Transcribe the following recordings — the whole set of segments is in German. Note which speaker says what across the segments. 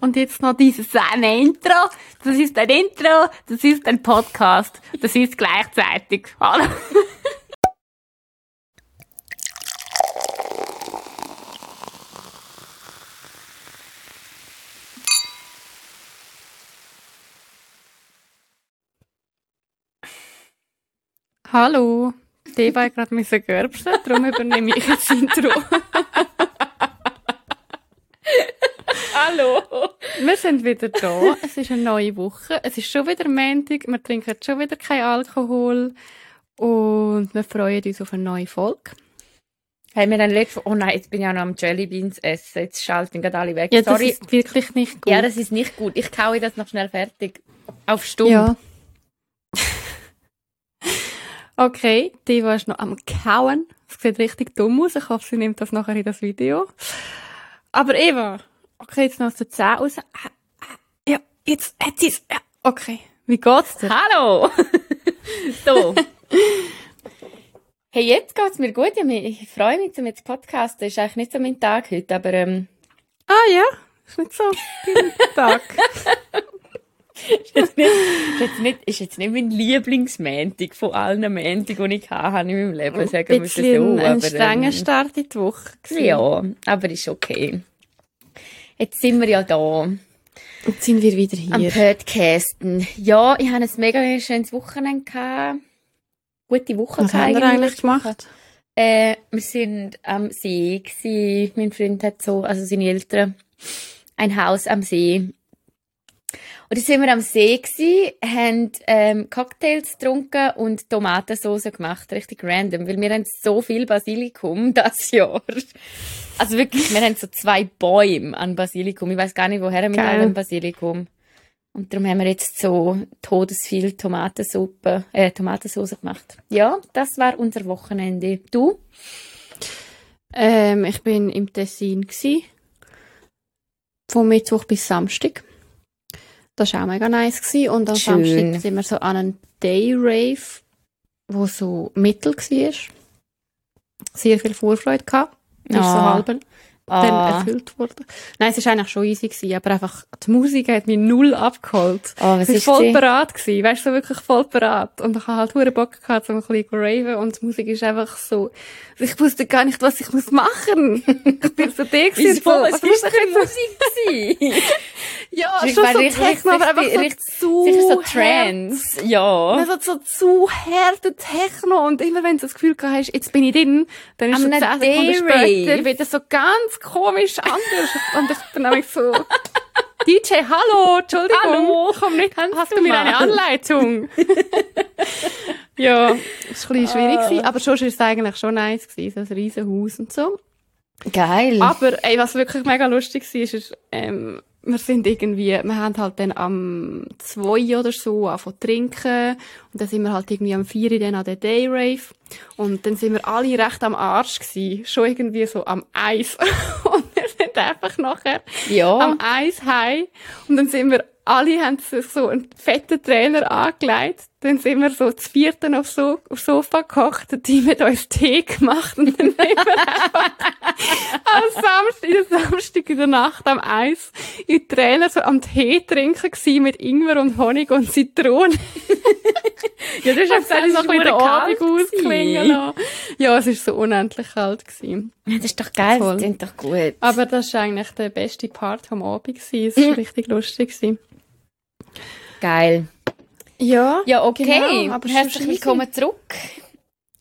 Speaker 1: Und jetzt noch dieses eine Intro. Das ist ein Intro, das ist ein Podcast. Das ist gleichzeitig. Hallo. Hallo. Deva hat gerade müssen gerbsen, darum übernehme ich das Intro.
Speaker 2: Hallo.
Speaker 1: Wir sind wieder da. Es ist eine neue Woche. Es ist schon wieder Montag. Wir trinken schon wieder kein Alkohol. Und wir freuen uns auf eine neue Folge.
Speaker 2: Haben wir dann letztes Oh nein, jetzt bin ich auch noch am Jellybeans essen. Jetzt schalten gerade alle weg.
Speaker 1: Ja, das
Speaker 2: Sorry.
Speaker 1: ist wirklich nicht gut.
Speaker 2: Ja, das ist nicht gut. Ich kaue das noch schnell fertig. Auf Stumm.
Speaker 1: Ja. okay, die war noch am Kauen. Es sieht richtig dumm aus. Ich hoffe, sie nimmt das nachher in das Video. Aber Eva, okay, jetzt noch der Zähne raus. Ja, jetzt hat sie es. Ja, okay. Wie geht's dir?
Speaker 2: Hallo. so. Hey, jetzt geht's mir gut. Ich freue mich, zum jetzt podcasten. Ist eigentlich nicht so mein Tag heute, aber ähm,
Speaker 1: Ah ja, ist nicht so dein Tag.
Speaker 2: ist, jetzt nicht, ist, jetzt nicht, ist jetzt nicht mein Lieblingsmäntig von allen Mäntigen, die ich hatte in meinem Leben, sagen wir so.
Speaker 1: ein
Speaker 2: aber,
Speaker 1: strenger
Speaker 2: ähm,
Speaker 1: Start in die Woche. gewesen.
Speaker 2: Ja, aber ist okay. Jetzt sind wir ja da.
Speaker 1: Jetzt sind wir wieder
Speaker 2: am
Speaker 1: hier.
Speaker 2: Podcasten. Ja, ich hatte ein mega schönes Wochenende. Gehabt. Gute Woche
Speaker 1: Was haben wir eigentlich gemacht?
Speaker 2: Äh, wir sind am See gsi. Mein Freund hat so, also seine Eltern, ein Haus am See. Und dann sind wir am See gsi, haben ähm, Cocktails getrunken und Tomatensauce gemacht, richtig random, weil wir haben so viel Basilikum das Jahr. Also wirklich, wir haben so zwei Bäume an Basilikum. Ich weiß gar nicht, woher mit
Speaker 1: Geil.
Speaker 2: all dem Basilikum. Und darum haben wir jetzt so todesviel Tomatensuppe, äh, Tomatensauce gemacht. Ja, das war unser Wochenende. Du?
Speaker 1: Ähm, ich bin im Tessin gsi. Von Mittwoch bis Samstag. Das war auch mega nice gsi. Und am
Speaker 2: Schön.
Speaker 1: Samstag sind wir so an einem Day Rave, wo so mittel war. Sehr viel Vorfreude gehabt. Ist so
Speaker 2: Ah.
Speaker 1: dann erfüllt worden. Nein, es war eigentlich schon easy gewesen, aber einfach die Musik hat mich null abgeholt.
Speaker 2: oh, was
Speaker 1: Ich
Speaker 2: ist
Speaker 1: war voll
Speaker 2: sie?
Speaker 1: bereit gewesen, weißt du, so wirklich voll bereit. Und ich habe halt hure Bock gehabt, um ein bisschen zu raven und die Musik ist einfach so, ich wusste gar nicht, was ich muss machen. Ich bin so der gewesen, so,
Speaker 2: Was
Speaker 1: muss ich jetzt
Speaker 2: Musik? gewesen?
Speaker 1: Ja,
Speaker 2: Ich
Speaker 1: schon
Speaker 2: war
Speaker 1: so
Speaker 2: richtig-
Speaker 1: Techno, aber einfach so
Speaker 2: richtig-
Speaker 1: zu
Speaker 2: Sicher so. Trance. Ja.
Speaker 1: Also so zu harte Techno und immer wenn du das Gefühl gehabt hast, jetzt bin ich drin, dann ist
Speaker 2: Am
Speaker 1: so
Speaker 2: einem
Speaker 1: 10 Sekunden später wieder so ganz komisch anders. und ich bin nämlich so, DJ, hallo, Entschuldigung,
Speaker 2: Hallo,
Speaker 1: komm nicht,
Speaker 2: kannst
Speaker 1: hast
Speaker 2: du
Speaker 1: mir
Speaker 2: mal?
Speaker 1: eine Anleitung? ja, das war ein bisschen schwierig,
Speaker 2: Ah.
Speaker 1: gewesen, aber schon war es eigentlich schon nice gewesen, so ein riesen Haus und so.
Speaker 2: Geil.
Speaker 1: Aber ey, was wirklich mega lustig war, ist, ist ähm, wir sind irgendwie, wir haben halt dann am 2 oder so angefangen zu trinken. Und dann sind wir halt irgendwie am 4 dann an der Day Rave. Und dann sind wir alle recht am Arsch gewesen, schon irgendwie so am Eis. Und wir sind einfach nachher
Speaker 2: ja.
Speaker 1: am Eis heim. Und dann sind wir alle haben sich so einen fetten Trainer angelegt. Dann sind wir so zu vierten auf so, aufs Sofa gekocht, der Team hat uns Tee gemacht und dann sind wir einfach am Samstag, in der Samstag in der Nacht am Eis in Trainer so am Tee trinken gewesen mit Ingwer und Honig und Zitrone.
Speaker 2: ja,
Speaker 1: Das hat noch ein den Abend ausklingen lassen. Ja, es war so unendlich kalt gewesen.
Speaker 2: Ja, das ist doch geil,
Speaker 1: Voll.
Speaker 2: das klingt doch gut.
Speaker 1: Aber das war eigentlich der beste Part vom Abend gewesen. Es war richtig lustig gewesen.
Speaker 2: Geil.
Speaker 1: Ja.
Speaker 2: Ja, okay.
Speaker 1: Genau, aber
Speaker 2: Herzlich willkommen zurück.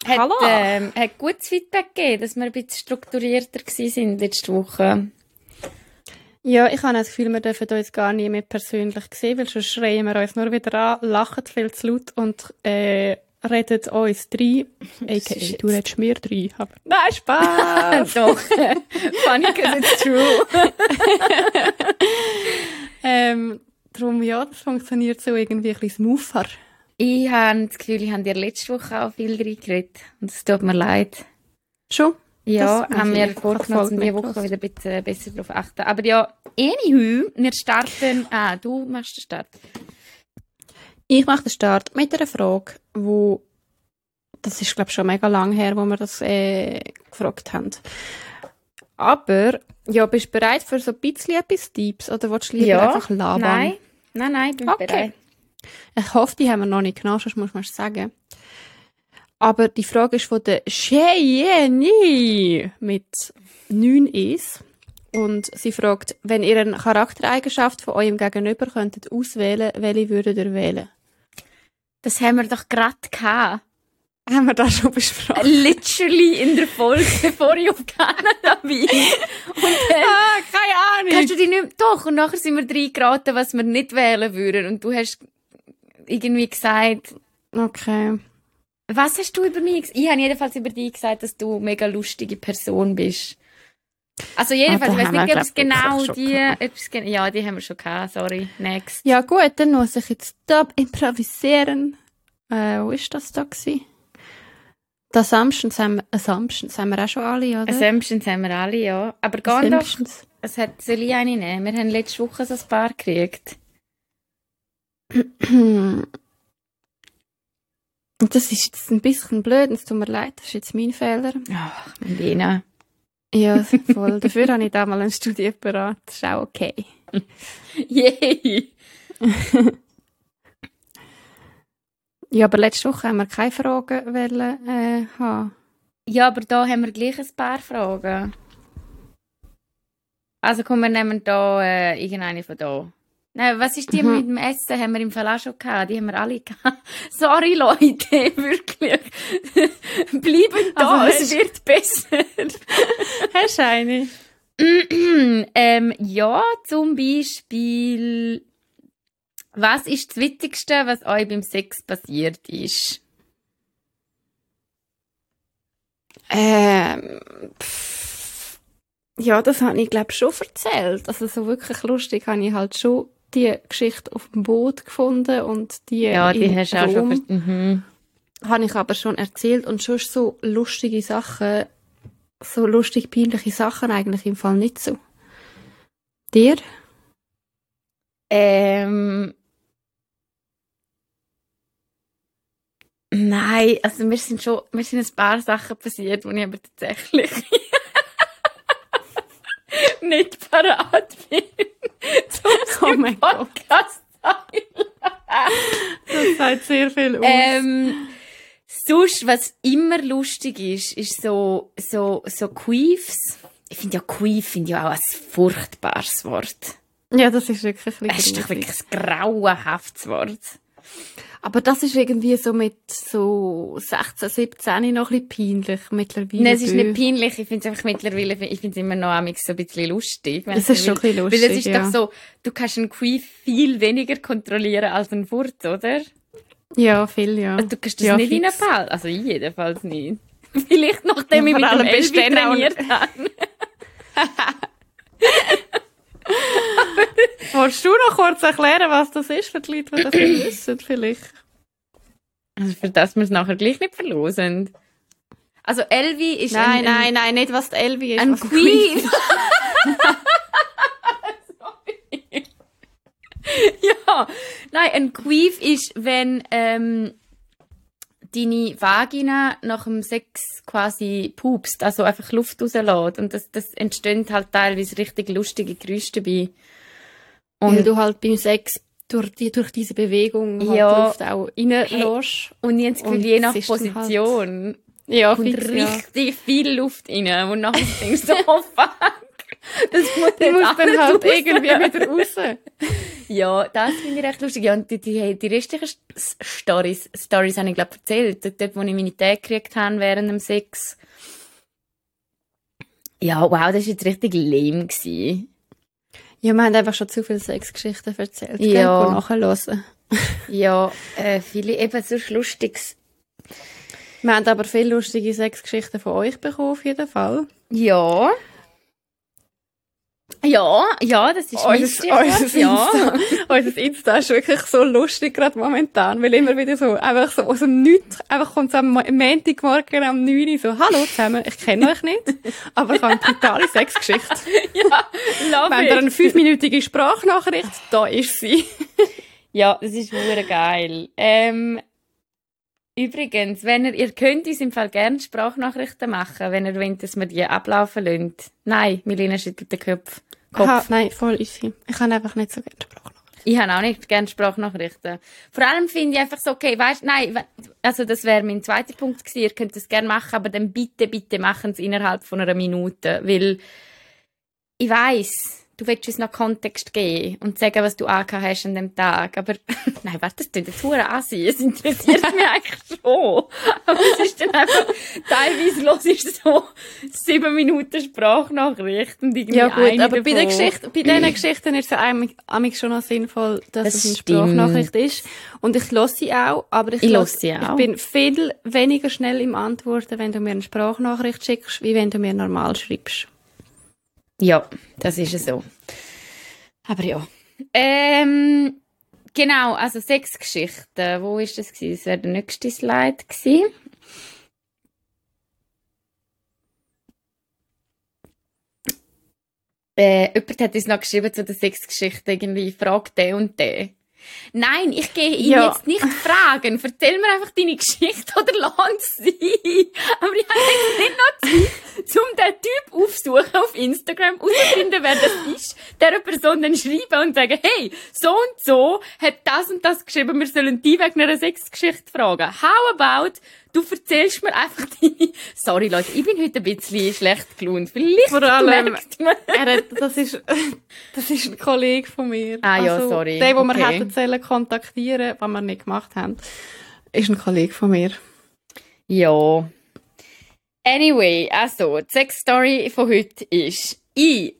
Speaker 2: Hat,
Speaker 1: Hallo.
Speaker 2: ähm, hat gutes Feedback gegeben, dass wir ein bisschen strukturierter sind letzte Woche.
Speaker 1: Ja, ich habe das Gefühl, wir dürfen uns gar nie mehr persönlich sehen, weil sonst schreien wir uns nur wieder an, lachen viel zu laut und äh, reden uns drei. A.k.a. du redest mir drei. Aber Nein, Spaß!
Speaker 2: Doch. Funny, because it's true.
Speaker 1: ähm, darum, ja, das funktioniert so irgendwie ein bisschen smoother.
Speaker 2: Ich habe das Gefühl, ich habe dir letzte Woche auch viel reingeredet. Und es tut mir leid.
Speaker 1: Schon?
Speaker 2: Ja, haben wir
Speaker 1: ich
Speaker 2: vorgenommen, diese Woche wieder ein bisschen besser darauf achten. Aber ja, anywho, wir starten... Ah, du machst den Start.
Speaker 1: Ich mache den Start mit einer Frage, wo das ist glaube schon mega lang her, wo wir das äh, gefragt haben. Aber, ja, bist du bereit für so ein bisschen etwas Deeps oder willst du lieber
Speaker 2: Ja,
Speaker 1: einfach labern?
Speaker 2: Nein, nein, nein, ich bin
Speaker 1: Okay.
Speaker 2: bereit.
Speaker 1: Ich hoffe, die haben wir noch nicht genommen, sonst muss man es sagen. Aber die Frage ist von der Cheyenne mit 9 ist. Und sie fragt, wenn ihr eine Charaktereigenschaft von eurem Gegenüber könntet auswählen, welche würdet ihr wählen?
Speaker 2: Das haben wir doch gerade gehabt.
Speaker 1: Haben wir das schon besprochen?
Speaker 2: Literally in der Folge, bevor ich auf Kanada bin. Und dann
Speaker 1: Ah, keine
Speaker 2: Kannst du dich nicht doch, und nachher sind wir reingeraten, was wir nicht wählen würden. Und du hast irgendwie gesagt,
Speaker 1: Okay.
Speaker 2: was hast du über mich gesagt? Ich habe jedenfalls über dich gesagt, dass du eine mega lustige Person bist. Also jedenfalls,
Speaker 1: Ah,
Speaker 2: ich weiß nicht, ob es genau die, gen- ja, die haben wir schon gehabt, sorry. Next.
Speaker 1: Ja gut, dann muss ich jetzt da improvisieren. Äh, wo ist das da gewesen? Die Assumptions haben, Assumptions haben wir auch schon alle, oder?
Speaker 2: Assumptions haben wir alle, ja. Aber
Speaker 1: Assumptions.
Speaker 2: es hat, soll ich eine nehmen? Wir haben letzte Woche so ein paar gekriegt.
Speaker 1: Und das ist jetzt ein bisschen blöd, es tut mir leid, das ist jetzt mein Fehler.
Speaker 2: Ach, Lena.
Speaker 1: Ja, voll. Dafür habe ich da mal einen Studieapparat, das ist auch okay.
Speaker 2: Yay!
Speaker 1: Ja, aber letzte Woche haben wir keine Fragen wollen, äh, haben.
Speaker 2: Ja, aber da haben wir gleich ein paar Fragen. Also komm, wir nehmen da äh, irgendeine von da. Nein, was ist die
Speaker 1: Mhm.
Speaker 2: mit dem Essen? Haben wir im Fall auch schon gehabt. Die haben wir alle gehabt. Sorry, Leute, wirklich. Bleiben da,
Speaker 1: Also,
Speaker 2: es wird besser.
Speaker 1: Hast du eine?
Speaker 2: ähm, ja, zum Beispiel, was ist das Witzigste, was euch beim Sex passiert ist?
Speaker 1: Ähm, pff, ja, das habe ich, glaube schon erzählt. Also so wirklich lustig habe ich halt schon die Geschichte auf dem Boot gefunden und die
Speaker 2: Ja, die hast du auch schon ver- mhm.
Speaker 1: habe ich aber schon erzählt und schon so lustige Sachen, so lustig peinliche Sachen eigentlich im Fall nicht so. Dir?
Speaker 2: Ähm. Nein, also mir sind schon, mir sind ein paar Sachen passiert, wo ich aber tatsächlich nicht parat bin. Zum
Speaker 1: Oh mein Gott.
Speaker 2: Podcast
Speaker 1: Das sagt sehr viel aus.
Speaker 2: ähm, sonst, was immer lustig ist, ist so, so, so Queefs. Ich finde ja Queef finde ich ja auch ein furchtbares Wort.
Speaker 1: ja, das ist wirklich ein
Speaker 2: Es ist doch wirklich ein grauenhaftes Wort.
Speaker 1: Aber das ist irgendwie so mit so 16, 17 noch ein bisschen peinlich mittlerweile.
Speaker 2: Nein, es ist nicht peinlich. Ich finde es einfach mittlerweile, ich finde es immer noch amix so ein bisschen lustig.
Speaker 1: Es ist schon ein bisschen
Speaker 2: Weil es
Speaker 1: lustig,
Speaker 2: ist
Speaker 1: ja.
Speaker 2: doch so, du kannst einen Queef viel weniger kontrollieren als einen Furz, oder?
Speaker 1: Ja, viel, ja.
Speaker 2: Also, du kannst das
Speaker 1: ja,
Speaker 2: nicht
Speaker 1: fix.
Speaker 2: Ball. Also ich jedenfalls nicht. Vielleicht nachdem
Speaker 1: Ja,
Speaker 2: ich mit dem Elvi trainiert habe.
Speaker 1: Wolltest du noch kurz erklären, was das ist für die Leute, die das nicht wissen, vielleicht?
Speaker 2: Also für das wir es nachher gleich nicht verlosen. Also Elvi ist
Speaker 1: Nein,
Speaker 2: ein,
Speaker 1: nein, nein, nicht was die Elvi ist.
Speaker 2: ein, Queef. Sorry. ja, nein, ein Queef ist, wenn ähm, deine Vagina nach dem Sex quasi pupst, also einfach Luft rauslässt. Und das, das entstehen halt teilweise richtig lustige Geräusche dabei.
Speaker 1: Weil
Speaker 2: Und,
Speaker 1: du halt beim Sex durch, die, durch diese Bewegung halt
Speaker 2: Ja.
Speaker 1: Luft auch reinlässt.
Speaker 2: und ich habe das Gefühl,
Speaker 1: und
Speaker 2: je nach
Speaker 1: halt-
Speaker 2: Position
Speaker 1: Ja,
Speaker 2: kommt
Speaker 1: fix, ja.
Speaker 2: richtig viel Luft rein. Und nachher denkst du oh fuck. Das muss
Speaker 1: Die
Speaker 2: jetzt
Speaker 1: muss dann halt
Speaker 2: raus.
Speaker 1: irgendwie wieder raus.
Speaker 2: Ja, das finde ich recht lustig. Ja, und die, die, die restlichen Stories, Stories habe ich, glaube erzählt. Dort, dort, wo ich meine Tage gekriegt habe während dem Sex. Ja, wow, das war jetzt richtig lame. Gewesen.
Speaker 1: Ja, wir haben einfach schon zu viele Sexgeschichten erzählt.
Speaker 2: Ja.
Speaker 1: Gell, nachhören.
Speaker 2: Ja, äh, viele eben so Lustiges.
Speaker 1: Wir haben aber viele lustige Sexgeschichten von euch bekommen, auf jeden Fall.
Speaker 2: Ja. Ja, ja, das ist
Speaker 1: Unser, unser,
Speaker 2: ja.
Speaker 1: Insta, unser Insta ist wirklich so lustig gerade momentan, weil immer wieder so, einfach so aus dem Nichts, einfach kommt so am Mo- Montagmorgen am 9 Uhr so, hallo zusammen, ich kenne euch nicht, aber ich habe eine brutale Sexgeschichte.
Speaker 2: ja, love
Speaker 1: Wenn ihr eine fünfminütige Sprachnachricht, da ist sie.
Speaker 2: Ja, das ist hure geil. Ähm, Übrigens, wenn ihr, ihr könnt uns im Fall gerne Sprachnachrichten machen, wenn ihr wollt, dass wir die ablaufen lassen. Nein, Milena schüttelt den Kopf. Kopf.
Speaker 1: Aha, nein, voll easy. Ich kann einfach nicht so gerne Sprachnachrichten.
Speaker 2: Ich habe auch nicht gerne Sprachnachrichten. Vor allem finde ich einfach so, okay, weißt, nein, also das wäre mein zweiter Punkt gewesen. Ihr könnt das gerne machen, aber dann bitte, bitte machen es innerhalb von einer Minute, weil ich weiß, du willst uns noch Kontext geben und sagen, was du angehabt hast an dem Tag, aber nein, warte, das klingt jetzt hure assi, es interessiert mich eigentlich schon. Aber es ist dann einfach, teilweise los ist so sieben Minuten Sprachnachricht und irgendwie
Speaker 1: Ja gut, aber bei, der
Speaker 2: davon-
Speaker 1: Geschichte, bei diesen Geschichten ist es eigentlich schon noch sinnvoll, dass
Speaker 2: Das
Speaker 1: es eine
Speaker 2: stimmt.
Speaker 1: Sprachnachricht ist. Und ich höre sie auch, aber ich,
Speaker 2: Ich
Speaker 1: höre
Speaker 2: sie auch.
Speaker 1: ich bin viel weniger schnell im Antworten, wenn du mir eine Sprachnachricht schickst, wie wenn du mir normal schreibst.
Speaker 2: Ja, das ist es so. Aber ja. Ähm, genau, also sechs Geschichten. Wo ist das gewesen? Das wäre der nächste Slide gewesen. Äh, jemand hat uns noch geschrieben zu den sechs Geschichten irgendwie, frag den und den. Nein, ich gehe ihn
Speaker 1: Ja.
Speaker 2: jetzt nicht fragen. Erzähl mir einfach deine Geschichte oder lass sie. Aber ich habe nicht noch Zeit, um den Typ aufsuchen auf Instagram, herauszufinden, wer das ist, der Person dann schreiben und sagen, hey, so und so hat das und das geschrieben, wir sollen die wegen einer Sexgeschichte fragen. How about, du erzählst mir einfach deine... Sorry Leute, ich bin heute ein bisschen schlecht gelaunt. Vielleicht
Speaker 1: Vor allem-
Speaker 2: merkt man...
Speaker 1: Er hat, das ist, das ist ein Kollege von mir.
Speaker 2: Ah ja,
Speaker 1: also,
Speaker 2: sorry.
Speaker 1: Der, den wir
Speaker 2: Okay.
Speaker 1: hätten sollen kontaktieren, was wir nicht gemacht haben, ist ein Kollege von mir.
Speaker 2: Ja. Anyway, also, die Sex-Story von heute ist, ich,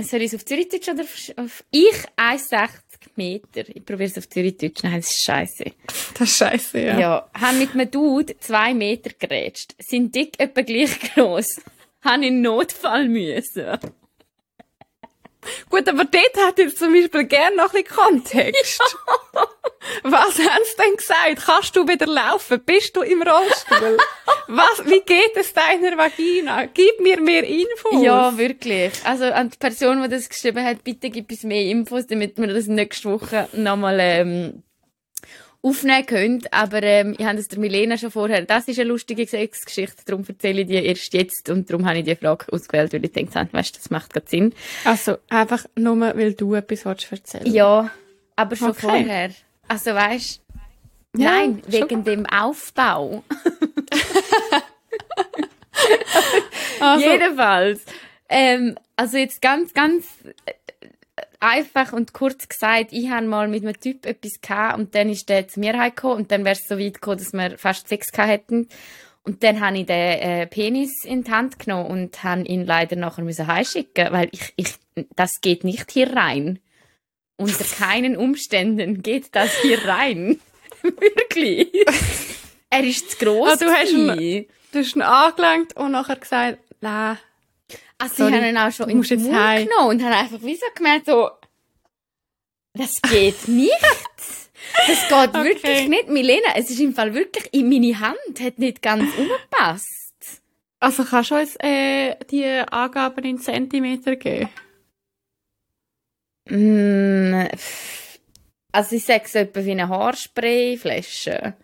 Speaker 2: soll ich es auf Zürichdeutsch oder auf ich 1,60 Meter, ich probiere es auf Zürichdeutsch, nein, das ist scheiße.
Speaker 1: Das ist scheiße, ja.
Speaker 2: Ja, haben mit einem Dude zwei Meter gerätscht, sind dick etwa gleich gross, haben in Notfall müssen.
Speaker 1: Gut, aber dort hat jetzt zum Beispiel gerne noch ein bisschen Kontext. Was haben sie denn gesagt? Kannst du wieder laufen? Bist du im Rollstuhl? Was, wie geht es deiner Vagina? Gib mir mehr Infos.
Speaker 2: Ja, wirklich. Also an die Person, die das geschrieben hat, bitte gib uns mehr Infos, damit wir das nächste Woche nochmal ähm, aufnehmen können. Aber ähm, ich habe das der Milena schon vorher. Das ist eine lustige Sexgeschichte, darum erzähle ich die erst jetzt und darum habe ich die Frage ausgewählt, weil ich denke, weißt, das macht gerade Sinn.
Speaker 1: Also, einfach nur, weil du etwas willst erzählen
Speaker 2: Ja, aber schon
Speaker 1: Okay.
Speaker 2: vorher. Also weißt
Speaker 1: Ja,
Speaker 2: Nein, wegen dem Aufbau.
Speaker 1: Also,
Speaker 2: Jedenfalls. Ähm, also jetzt ganz, ganz äh, einfach und kurz gesagt, ich habe mal mit einem Typ etwas gehabt und dann ist der zu mir heimgekommen und dann wäre es so weit gekommen, dass wir fast Sex gehabt hätten. Und dann habe ich den äh, Penis in die Hand genommen und habe ihn leider nachher müssen heimschicken, weil ich, ich, das geht nicht hier rein. Unter keinen Umständen geht das hier rein. Wirklich. Er ist zu gross.
Speaker 1: Ah, du hast ihn- du hast ihn angelangt und nachher gesagt, nein.
Speaker 2: Also
Speaker 1: Sorry,
Speaker 2: ich habe ihn auch schon in den Mund
Speaker 1: heim.
Speaker 2: genommen und habe einfach wie so gemerkt, so, das geht nicht. Das geht
Speaker 1: Okay.
Speaker 2: wirklich nicht. Milena, es ist im Fall wirklich, in meine Hand hat nicht ganz umgepasst.
Speaker 1: Also, kannst du uns äh, die Angaben in Zentimeter geben?
Speaker 2: Mm, also ich sage so etwa wie eine Haarsprayflasche.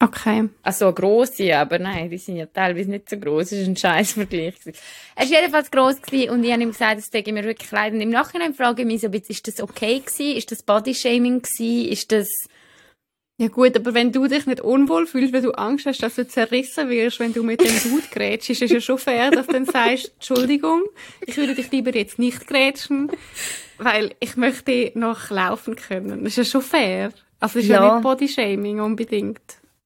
Speaker 1: Okay.
Speaker 2: Also eine grosse, aber nein, die sind ja teilweise nicht so gross. Das war ein scheiß Vergleich. Er war jedenfalls gross gewesen und ich habe ihm gesagt, das tut mir wirklich leid. Und im Nachhinein frage ich mich so ein bisschen, ist das okay gewesen? Ist das Bodyshaming gewesen? Ist das...
Speaker 1: Ja gut, aber wenn du dich nicht unwohl fühlst, weil du Angst hast, dass du zerrissen wirst, wenn du mit dem Dude grätschst, ist es ja schon fair, dass du dann sagst, Entschuldigung, ich würde dich lieber jetzt nicht grätschen, weil ich möchte noch laufen können. Das ist ja schon fair. Also ist ja,
Speaker 2: Ja.
Speaker 1: nicht Bodyshaming unbedingt.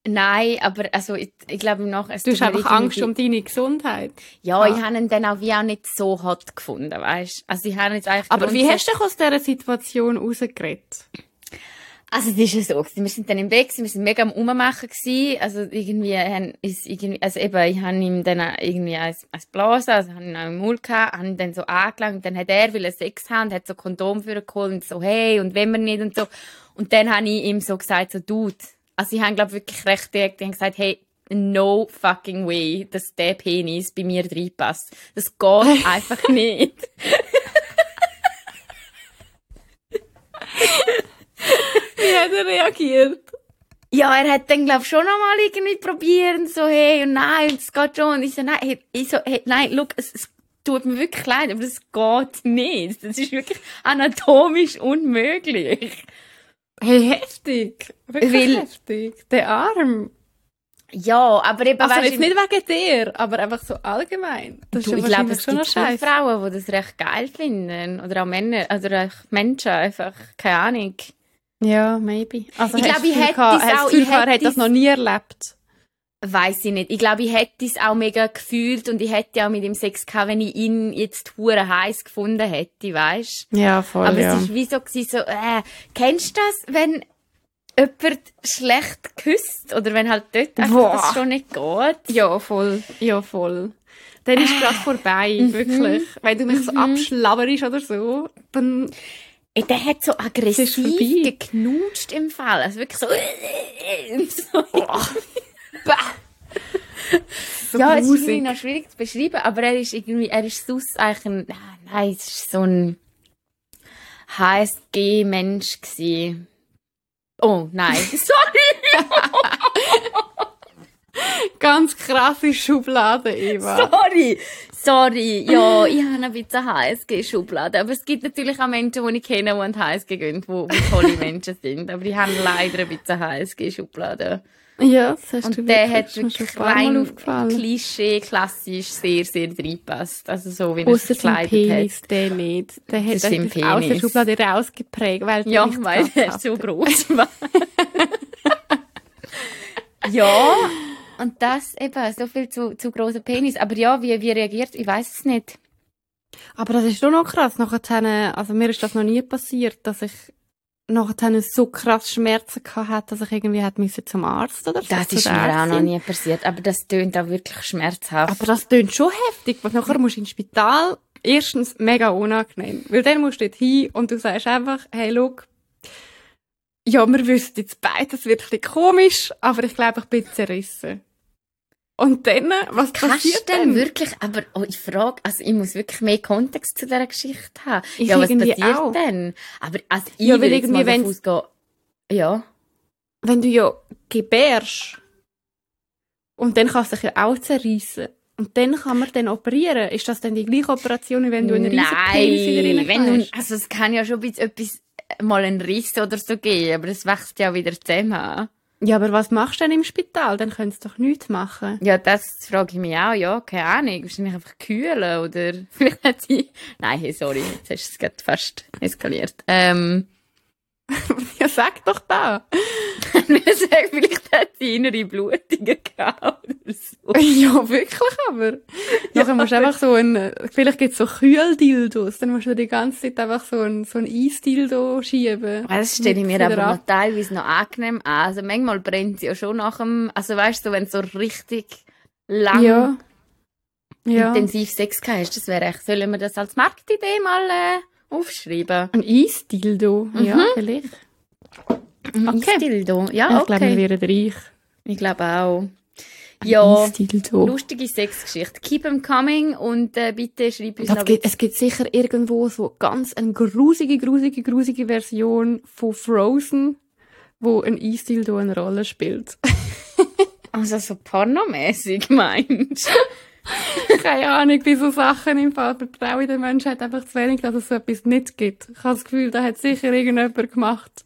Speaker 2: Nein, aber also ich, ich glaube Nachhinein... es
Speaker 1: Du hast einfach Angst um deine Gesundheit.
Speaker 2: Ja,
Speaker 1: Ah.
Speaker 2: ich habe ihn dann auch wie auch nicht so hot gefunden, weißt Also ich habe jetzt eigentlich...
Speaker 1: Aber wie hast du dich aus dieser Situation rausgeredet?
Speaker 2: Also es ist ja so, wir sind dann im Weg, wir sind mega am Ummachen gewesen. Also irgendwie haben ist irgendwie, also eben, ich habe ihm dann irgendwie eins, eins blasen, also habe ihn auch im Mund gehabt, habe ihn dann so angelangt, dann hat er will Sex haben, hat so Kondom für ihn geholt und so, hey, und wenn wir nicht und so. Und dann habe ich ihm so gesagt, so, Dude, also ich habe glaube wirklich recht direkt dann gesagt, hey, no fucking way, dass der Penis bei mir reinpasst. Das geht einfach nicht.
Speaker 1: Wie hat er reagiert?
Speaker 2: Ja, er hat dann, glaub schon noch mal irgendwie probiert und so, hey, und nein, es geht schon. Und ich so, nein, hey, ich so, hey, nein, look, es, es tut mir wirklich leid, aber das geht nicht. Das ist wirklich anatomisch unmöglich.
Speaker 1: Hey, heftig. Wirklich
Speaker 2: Weil-
Speaker 1: heftig. Der Arm.
Speaker 2: Ja, aber eben,
Speaker 1: Also
Speaker 2: weisst
Speaker 1: jetzt nicht wegen dir, aber einfach so allgemein. Das
Speaker 2: du,
Speaker 1: ist
Speaker 2: ich glaube, es
Speaker 1: schon
Speaker 2: gibt schon. Frauen, die das recht geil finden. Oder auch Männer, auch Menschen, einfach, keine Ahnung.
Speaker 1: Ja, maybe. Also
Speaker 2: Ich glaube, ich hätte
Speaker 1: gehabt-
Speaker 2: es auch- ich hätte
Speaker 1: das noch nie erlebt.
Speaker 2: Weiß ich nicht. Ich glaube, ich hätte es auch mega gefühlt und ich hätte auch mit ihm Sex gehabt, wenn ich ihn jetzt hure heiß gefunden hätte, weißt
Speaker 1: Ja, voll,
Speaker 2: Aber
Speaker 1: ja.
Speaker 2: es ist wie so, gewesen, so äh, kennst du das, wenn jemand schlecht küsst oder wenn halt dort einfach das schon nicht geht?
Speaker 1: Ja, voll. Ja, voll. Dann ist gerade vorbei,
Speaker 2: Mhm.
Speaker 1: wirklich. Wenn du mich so abschlabberst oder so, dann...
Speaker 2: Ey, der hat so aggressiv geknutscht im Fall. Also wirklich so. so
Speaker 1: So
Speaker 2: ja, es ist irgendwie noch schwierig zu beschreiben, aber er ist irgendwie, er ist sonst eigentlich ein, ah, nein, es ist so ein HSG-Mensch gsi. Oh, nein. Sorry,
Speaker 1: Ganz krasse Schublade, Eva.
Speaker 2: sorry, sorry. Ja, ich habe ein bisschen HSG-Schublade. Aber es gibt natürlich auch Menschen, die ich kenne, die an die HSG gehen, die, die tolle Menschen sind. Aber die haben leider ein bisschen HSG-Schublade.
Speaker 1: Ja, das hast du
Speaker 2: Und der
Speaker 1: wirklich,
Speaker 2: hat
Speaker 1: das
Speaker 2: wirklich rein. Klischee, klassisch, sehr, sehr reingepasst. Also so, wie er
Speaker 1: sein
Speaker 2: gekleidet
Speaker 1: Penis, der nicht. Der hat
Speaker 2: Das
Speaker 1: etwas aus der. Schublade rausgeprägt, weil
Speaker 2: hat.
Speaker 1: der
Speaker 2: Ja, weil er
Speaker 1: hat.
Speaker 2: so groß war. ja, und das eben, so viel zu, zu grossen Penis. Aber ja, wie, wie reagiert, ich weiß es nicht.
Speaker 1: Aber das ist schon noch krass. Nachher, also mir ist das noch nie passiert, dass ich nachher so krass Schmerzen gehabt hat, dass ich irgendwie hätte müssen zum Arzt oder so.
Speaker 2: Das ist mir auch noch nie passiert. Aber das tönt auch wirklich schmerzhaft.
Speaker 1: Aber das klingt schon heftig, weil nachher musst du ins Spital. Erstens mega unangenehm, weil dann musst du dort hin und du sagst einfach, hey, look, ja, wir wissen jetzt beide, das wird ein bisschen komisch, aber ich glaube, ich bin zerrissen. Und dann, was
Speaker 2: Kannst
Speaker 1: passiert
Speaker 2: du denn wirklich, aber oh, ich frage, also ich muss wirklich mehr Kontext zu dieser Geschichte haben.
Speaker 1: Ich
Speaker 2: ja, was passiert
Speaker 1: auch.
Speaker 2: denn? Aber also ich
Speaker 1: Ja,
Speaker 2: will jetzt mal davon ausgehen, ja.
Speaker 1: Wenn du ja gebärst und dann kannst du dich ja auch zerreissen. Und dann kann man dann operieren. Ist das dann die gleiche Operation, wie wenn du einen riesen Penis
Speaker 2: Nein, wenn du, also es kann ja schon ein bisschen etwas, mal einen Riss oder so geben, aber es wächst ja wieder zusammen.
Speaker 1: Ja, aber was machst du denn im Spital? Dann könntest du doch nichts machen.
Speaker 2: Ja, das frage ich mich auch, ja, keine Ahnung, wahrscheinlich einfach kühlen oder vielleicht hat sie, nein, sorry, jetzt hast du es gerade fast eskaliert. Ähm,
Speaker 1: ja, sag doch da.
Speaker 2: ich sage, vielleicht hat sie innere Blutungen gehabt oder so.
Speaker 1: Ja, wirklich aber. Musst du einfach so ein, vielleicht gibt's so Kühldildos, dann musst du die ganze Zeit einfach so ein, so ein Eisdildo schieben.
Speaker 2: Das stelle ich mir aber
Speaker 1: ab.
Speaker 2: noch teilweise noch angenehm an. Also manchmal brennt sie ja schon nach dem, also weißt du, wenn du so richtig lang
Speaker 1: Ja. Ja.
Speaker 2: intensiv Sex gehabt hast, das wäre echt, sollen wir das als Marktidee mal äh, aufschreiben?
Speaker 1: Ein Eisdildo. Ja, vielleicht.
Speaker 2: Ein
Speaker 1: Okay.
Speaker 2: Eisdildo. Ja,
Speaker 1: Ich
Speaker 2: okay.
Speaker 1: glaube, wir werden reich.
Speaker 2: ich glaube auch.
Speaker 1: Ein
Speaker 2: Ja,
Speaker 1: Eisdildo.
Speaker 2: lustige Sexgeschichte. Keep them coming und äh, bitte schreib uns noch
Speaker 1: gibt, es gibt sicher irgendwo so ganz eine grusige, grusige, grusige Version von Frozen, wo ein Eisdildo eine Rolle spielt.
Speaker 2: also so pornomäßig meinst
Speaker 1: Keine Ahnung, wie so Sachen im Fall vertraue ich der Menschheit einfach zu wenig, dass es so etwas nicht gibt. Ich habe das Gefühl, da hat sicher irgendjemand gemacht.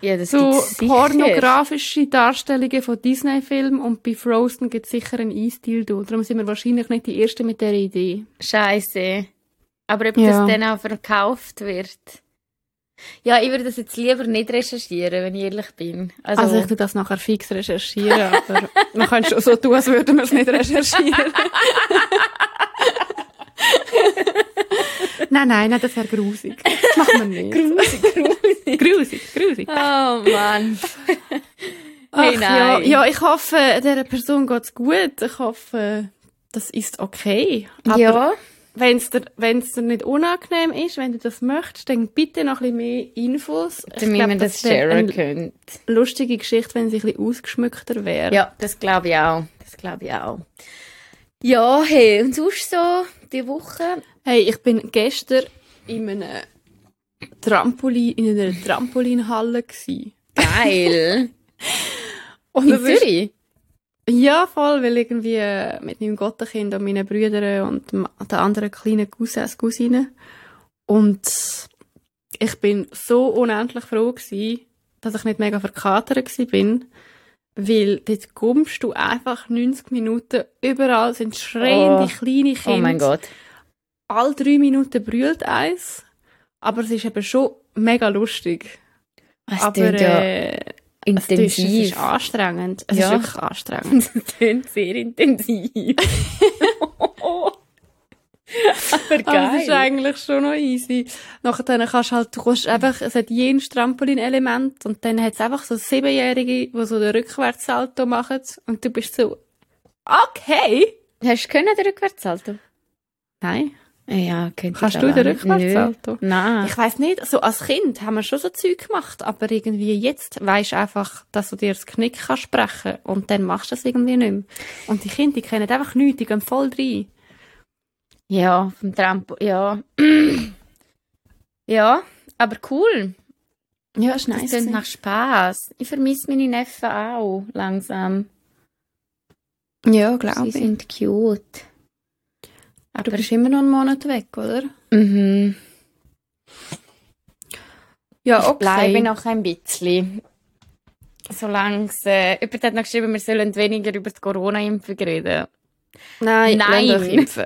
Speaker 2: Ja, das
Speaker 1: So pornografische Darstellungen von Disney-Filmen und bei Frozen gibt es sicher ein Eisdildo. Darum sind wir wahrscheinlich nicht die Ersten mit der Idee.
Speaker 2: Scheiße. Aber ob
Speaker 1: Ja.
Speaker 2: das dann auch verkauft wird? Ja, ich würde das jetzt lieber nicht recherchieren, wenn ich ehrlich bin. Also,
Speaker 1: Also, ich tu das nachher fix recherchieren, aber man könnte schon so tun, als würden wir es nicht recherchieren. nein, nein, nein, das wäre grusig. Das machen wir nicht.
Speaker 2: grusig, grusig.
Speaker 1: grusig, grusig.
Speaker 2: Oh Mann.
Speaker 1: Ach,
Speaker 2: Hey,
Speaker 1: ja,
Speaker 2: nein.
Speaker 1: ja, ich hoffe, dieser Person geht's gut. Ich hoffe, das ist okay. Aber
Speaker 2: ja,
Speaker 1: wenn es dir, wenn's dir nicht unangenehm ist, wenn du das möchtest, dann bitte noch ein bisschen mehr Infos.
Speaker 2: Damit
Speaker 1: glaub,
Speaker 2: man das
Speaker 1: wär
Speaker 2: sharen könnte.
Speaker 1: lustige Geschichte, wenn sie ein bisschen ausgeschmückter wäre.
Speaker 2: Ja, das glaube ich auch. Das glaube ich auch. Ja, hey, und sonst so, die Woche?
Speaker 1: Hey, ich bin gestern in einem Trampolin, in einer Trampolinhalle gsi.
Speaker 2: Geil.
Speaker 1: Und
Speaker 2: In Zürich?
Speaker 1: Ja, voll, weil irgendwie mit meinem Gottenkind und meinen Brüdern und den anderen kleinen Cousins, Cousinen. Und ich bin so unendlich froh gewesen, dass ich nicht mega verkatert bin, weil dort kommst du einfach 90 Minuten, überall sind schreiende
Speaker 2: Oh.
Speaker 1: kleine Kinder.
Speaker 2: Oh mein Gott.
Speaker 1: Alle drei Minuten brüllt eins, aber es ist eben schon mega lustig.
Speaker 2: Es
Speaker 1: aber
Speaker 2: ja
Speaker 1: äh, es ist, es
Speaker 2: intensiv.
Speaker 1: ist anstrengend. Es
Speaker 2: Ja.
Speaker 1: ist wirklich anstrengend.
Speaker 2: Es klingt sehr intensiv. Aber
Speaker 1: Aber es ist
Speaker 2: geil.
Speaker 1: eigentlich schon noch easy. Nachher kannst du halt, du kannst einfach, es hat jenes Trampolin-Element und dann hat es einfach so Siebenjährige, die so den Rückwärtssalto machen und du bist so, okay.
Speaker 2: Hast du können, den Rückwärtssalto?
Speaker 1: Nein.
Speaker 2: Ja, könnte
Speaker 1: Kannst
Speaker 2: ich
Speaker 1: du den
Speaker 2: auch.
Speaker 1: Rückwärtssalto?
Speaker 2: Nö. Nein.
Speaker 1: Ich weiß nicht, so als Kind haben wir schon so Zeug gemacht, aber irgendwie jetzt weisst du einfach, dass du dir das Knick kannst sprechen und dann machst du es irgendwie nicht mehr. Und die Kinder, die kennen einfach nichts, die gehen voll rein.
Speaker 2: Ja, vom Trampo, ja. ja, aber cool.
Speaker 1: Ja, ist
Speaker 2: Das klingt nach Spass. Ich vermisse meine Neffen auch langsam.
Speaker 1: Ja,
Speaker 2: Sie
Speaker 1: glaube ich.
Speaker 2: sind cute.
Speaker 1: Du
Speaker 2: Aber
Speaker 1: bist immer noch einen Monat weg, oder?
Speaker 2: mhm.
Speaker 1: Ja,
Speaker 2: ich bleibe noch ein bisschen. Solange es, äh, jemand hat noch geschrieben, wir sollen weniger über die Corona-Impfung reden.
Speaker 1: Nein,
Speaker 2: Nein.
Speaker 1: lasst euch impfen.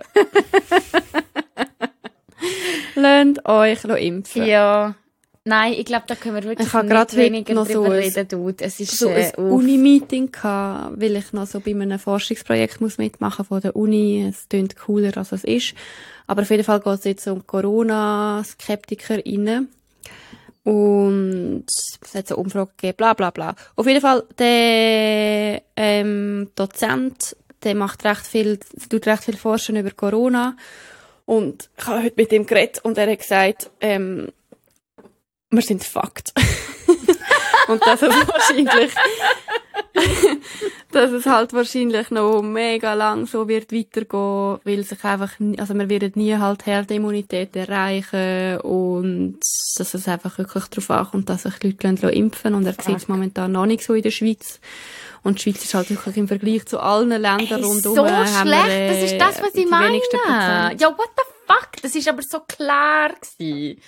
Speaker 1: lasst euch impfen.
Speaker 2: Ja. Nein, ich glaube, da können wir wirklich
Speaker 1: Ich
Speaker 2: nicht weniger
Speaker 1: noch
Speaker 2: drüber
Speaker 1: so
Speaker 2: reden, Dude. Es ist
Speaker 1: so
Speaker 2: äh,
Speaker 1: ein. Uni-Meeting gehabt, weil ich noch so bei einem Forschungsprojekt muss mitmachen von der Uni. Es klingt cooler, als es ist. Aber auf jeden Fall geht es jetzt um Corona-SkeptikerInnen. Und es hat so Umfragen gegeben, bla bla bla. Auf jeden Fall, der ähm, Dozent, der macht recht viel, tut recht viel Forschen über Corona. Und ich habe heute mit ihm geredet und er hat gesagt, ähm, wir sind fucked. und dass es wahrscheinlich, dass es halt wahrscheinlich noch mega lang so wird weitergehen, weil sich einfach, also wir werden nie halt Herdenimmunität erreichen und dass es einfach wirklich darauf ankommt, dass sich die Leute lassen impfen und er sieht es momentan noch nicht so in der Schweiz. Und die Schweiz ist halt wirklich im Vergleich zu allen Ländern rundum.
Speaker 2: so schlecht,
Speaker 1: wir,
Speaker 2: das ist das, was ich meine. Ja, what the fuck? Das ist aber so klar gewesen.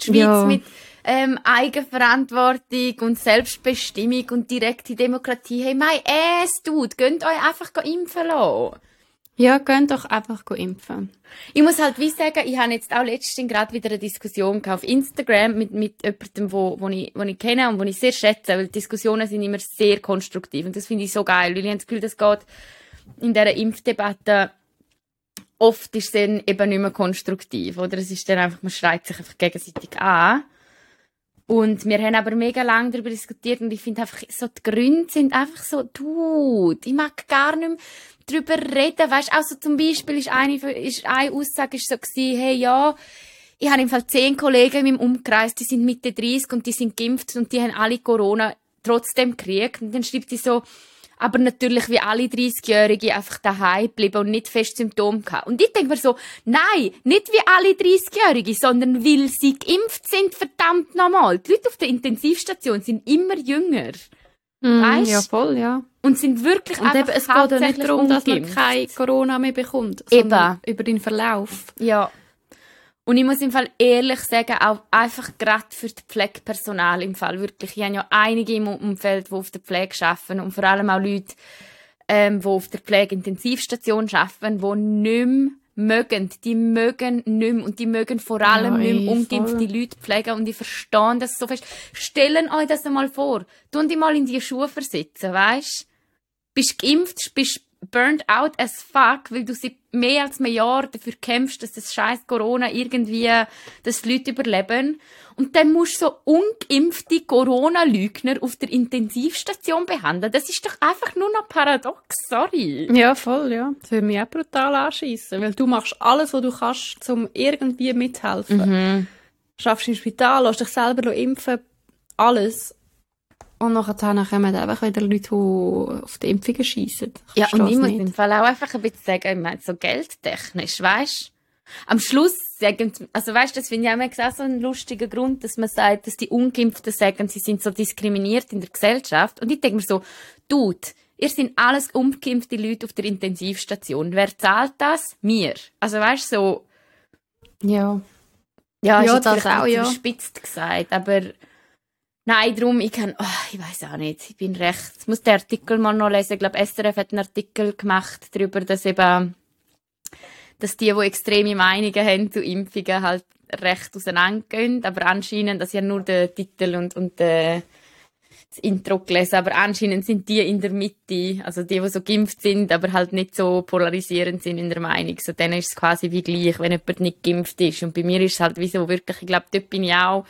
Speaker 2: Die Schweiz
Speaker 1: Ja.
Speaker 2: mit ähm, Eigenverantwortung und Selbstbestimmung und direkte Demokratie. Hey, my ass, dude, könnt euch einfach impfen lassen.
Speaker 1: Ja, könnt doch einfach impfen.
Speaker 2: Ich muss halt wie sagen, ich habe jetzt auch letztens gerade wieder eine Diskussion auf Instagram mit, mit jemandem, wo, wo, ich, wo ich kenne und wo ich sehr schätze, weil Diskussionen sind immer sehr konstruktiv und das finde ich so geil, weil ich habe das Gefühl, das geht in dieser Impfdebatte oft ist es dann eben nicht mehr konstruktiv, oder? Es ist dann einfach, man schreit sich einfach gegenseitig an. Und wir haben aber mega lange darüber diskutiert und ich finde einfach, so die Gründe sind einfach so, dude, ich mag gar nicht mehr drüber reden, weißt, auch so zum Beispiel ist eine, ist eine Aussage ist so gewesen, hey, ja, ich habe im Fall zehn Kollegen in meinem Umkreis, die sind Mitte 30 und die sind geimpft und die haben alle Corona trotzdem gekriegt. Und dann schreibt sie so, aber natürlich wie alle 30-Jährige einfach daheim geblieben und nicht fest Symptome gehabt. Und ich denke mir so, nein, nicht wie alle 30-Jährige, sondern weil sie geimpft sind, verdammt nochmal. Die Leute auf der Intensivstation sind immer jünger. Weisst?
Speaker 1: Ja, voll, ja.
Speaker 2: Und sind wirklich
Speaker 1: Und
Speaker 2: einfach
Speaker 1: eben, es geht ja nicht darum, dass man kein Corona mehr bekommt, sondern über den Verlauf.
Speaker 2: Ja. Und ich muss im Fall ehrlich sagen, auch einfach gerade für das Pflegepersonal im Fall wirklich. Ich habe ja einige im Umfeld, die auf der Pflege arbeiten und vor allem auch Leute, ähm, die auf der Pflegeintensivstation arbeiten, die nicht mehr mögen. Die mögen nicht mehr und die mögen vor allem
Speaker 1: Ja,
Speaker 2: nicht mehr ungeimpfte
Speaker 1: voll.
Speaker 2: Leute pflegen und ich verstehe das so fest. Stellen euch das einmal vor. Tun die mal in die Schuhe versetzen, weißt? Bist geimpft, bist burnt out as fuck, weil du seit mehr als einem Jahr dafür kämpfst, dass das scheiß Corona irgendwie, dass die Leute überleben. Und dann musst du so ungeimpfte Corona-Lügner auf der Intensivstation behandeln. Das ist doch einfach nur noch paradox, sorry.
Speaker 1: Ja, voll, ja. Das würde mich auch brutal anschiessen, weil du machst alles, was du kannst, um irgendwie mithelfen.
Speaker 2: Mhm.
Speaker 1: Schaffst im Spital, lässt dich selber impfen, alles. Und nachher kommen einfach wieder Leute, die auf die Impfungen schiessen.
Speaker 2: Ja, und ich muss
Speaker 1: nicht.
Speaker 2: im Fall auch einfach ein bisschen sagen, ich meine, so geldtechnisch, weißt am Schluss sagen, also weißt, das finde ich auch so ein lustiger Grund, dass man sagt, dass die Ungeimpften sagen, sie sind so diskriminiert in der Gesellschaft. Und ich denke mir so, Dude, ihr sind alles ungeimpfte Leute auf der Intensivstation. Wer zahlt das? Mir. Also weißt so.
Speaker 1: Ja.
Speaker 2: Ja,
Speaker 1: Ja,
Speaker 2: ist
Speaker 1: das auch, ja.
Speaker 2: Spitzt gesagt, aber nein, drum, ich kann, oh, ich weiß auch nicht, ich bin recht, ich muss den Artikel mal noch lesen, ich glaube, SRF hat einen Artikel gemacht darüber, dass eben, dass die, die extreme Meinungen haben zu Impfungen, halt recht auseinandergehen, aber anscheinend, das ist ja nur der Titel und, und der, das Intro gelesen, aber anscheinend sind die in der Mitte, also die, die so geimpft sind, aber halt nicht so polarisierend sind in der Meinung. So, denen ist es quasi wie gleich, wenn jemand nicht geimpft ist. Und bei mir ist es halt wie so wirklich, ich glaube, dort bin ich auch,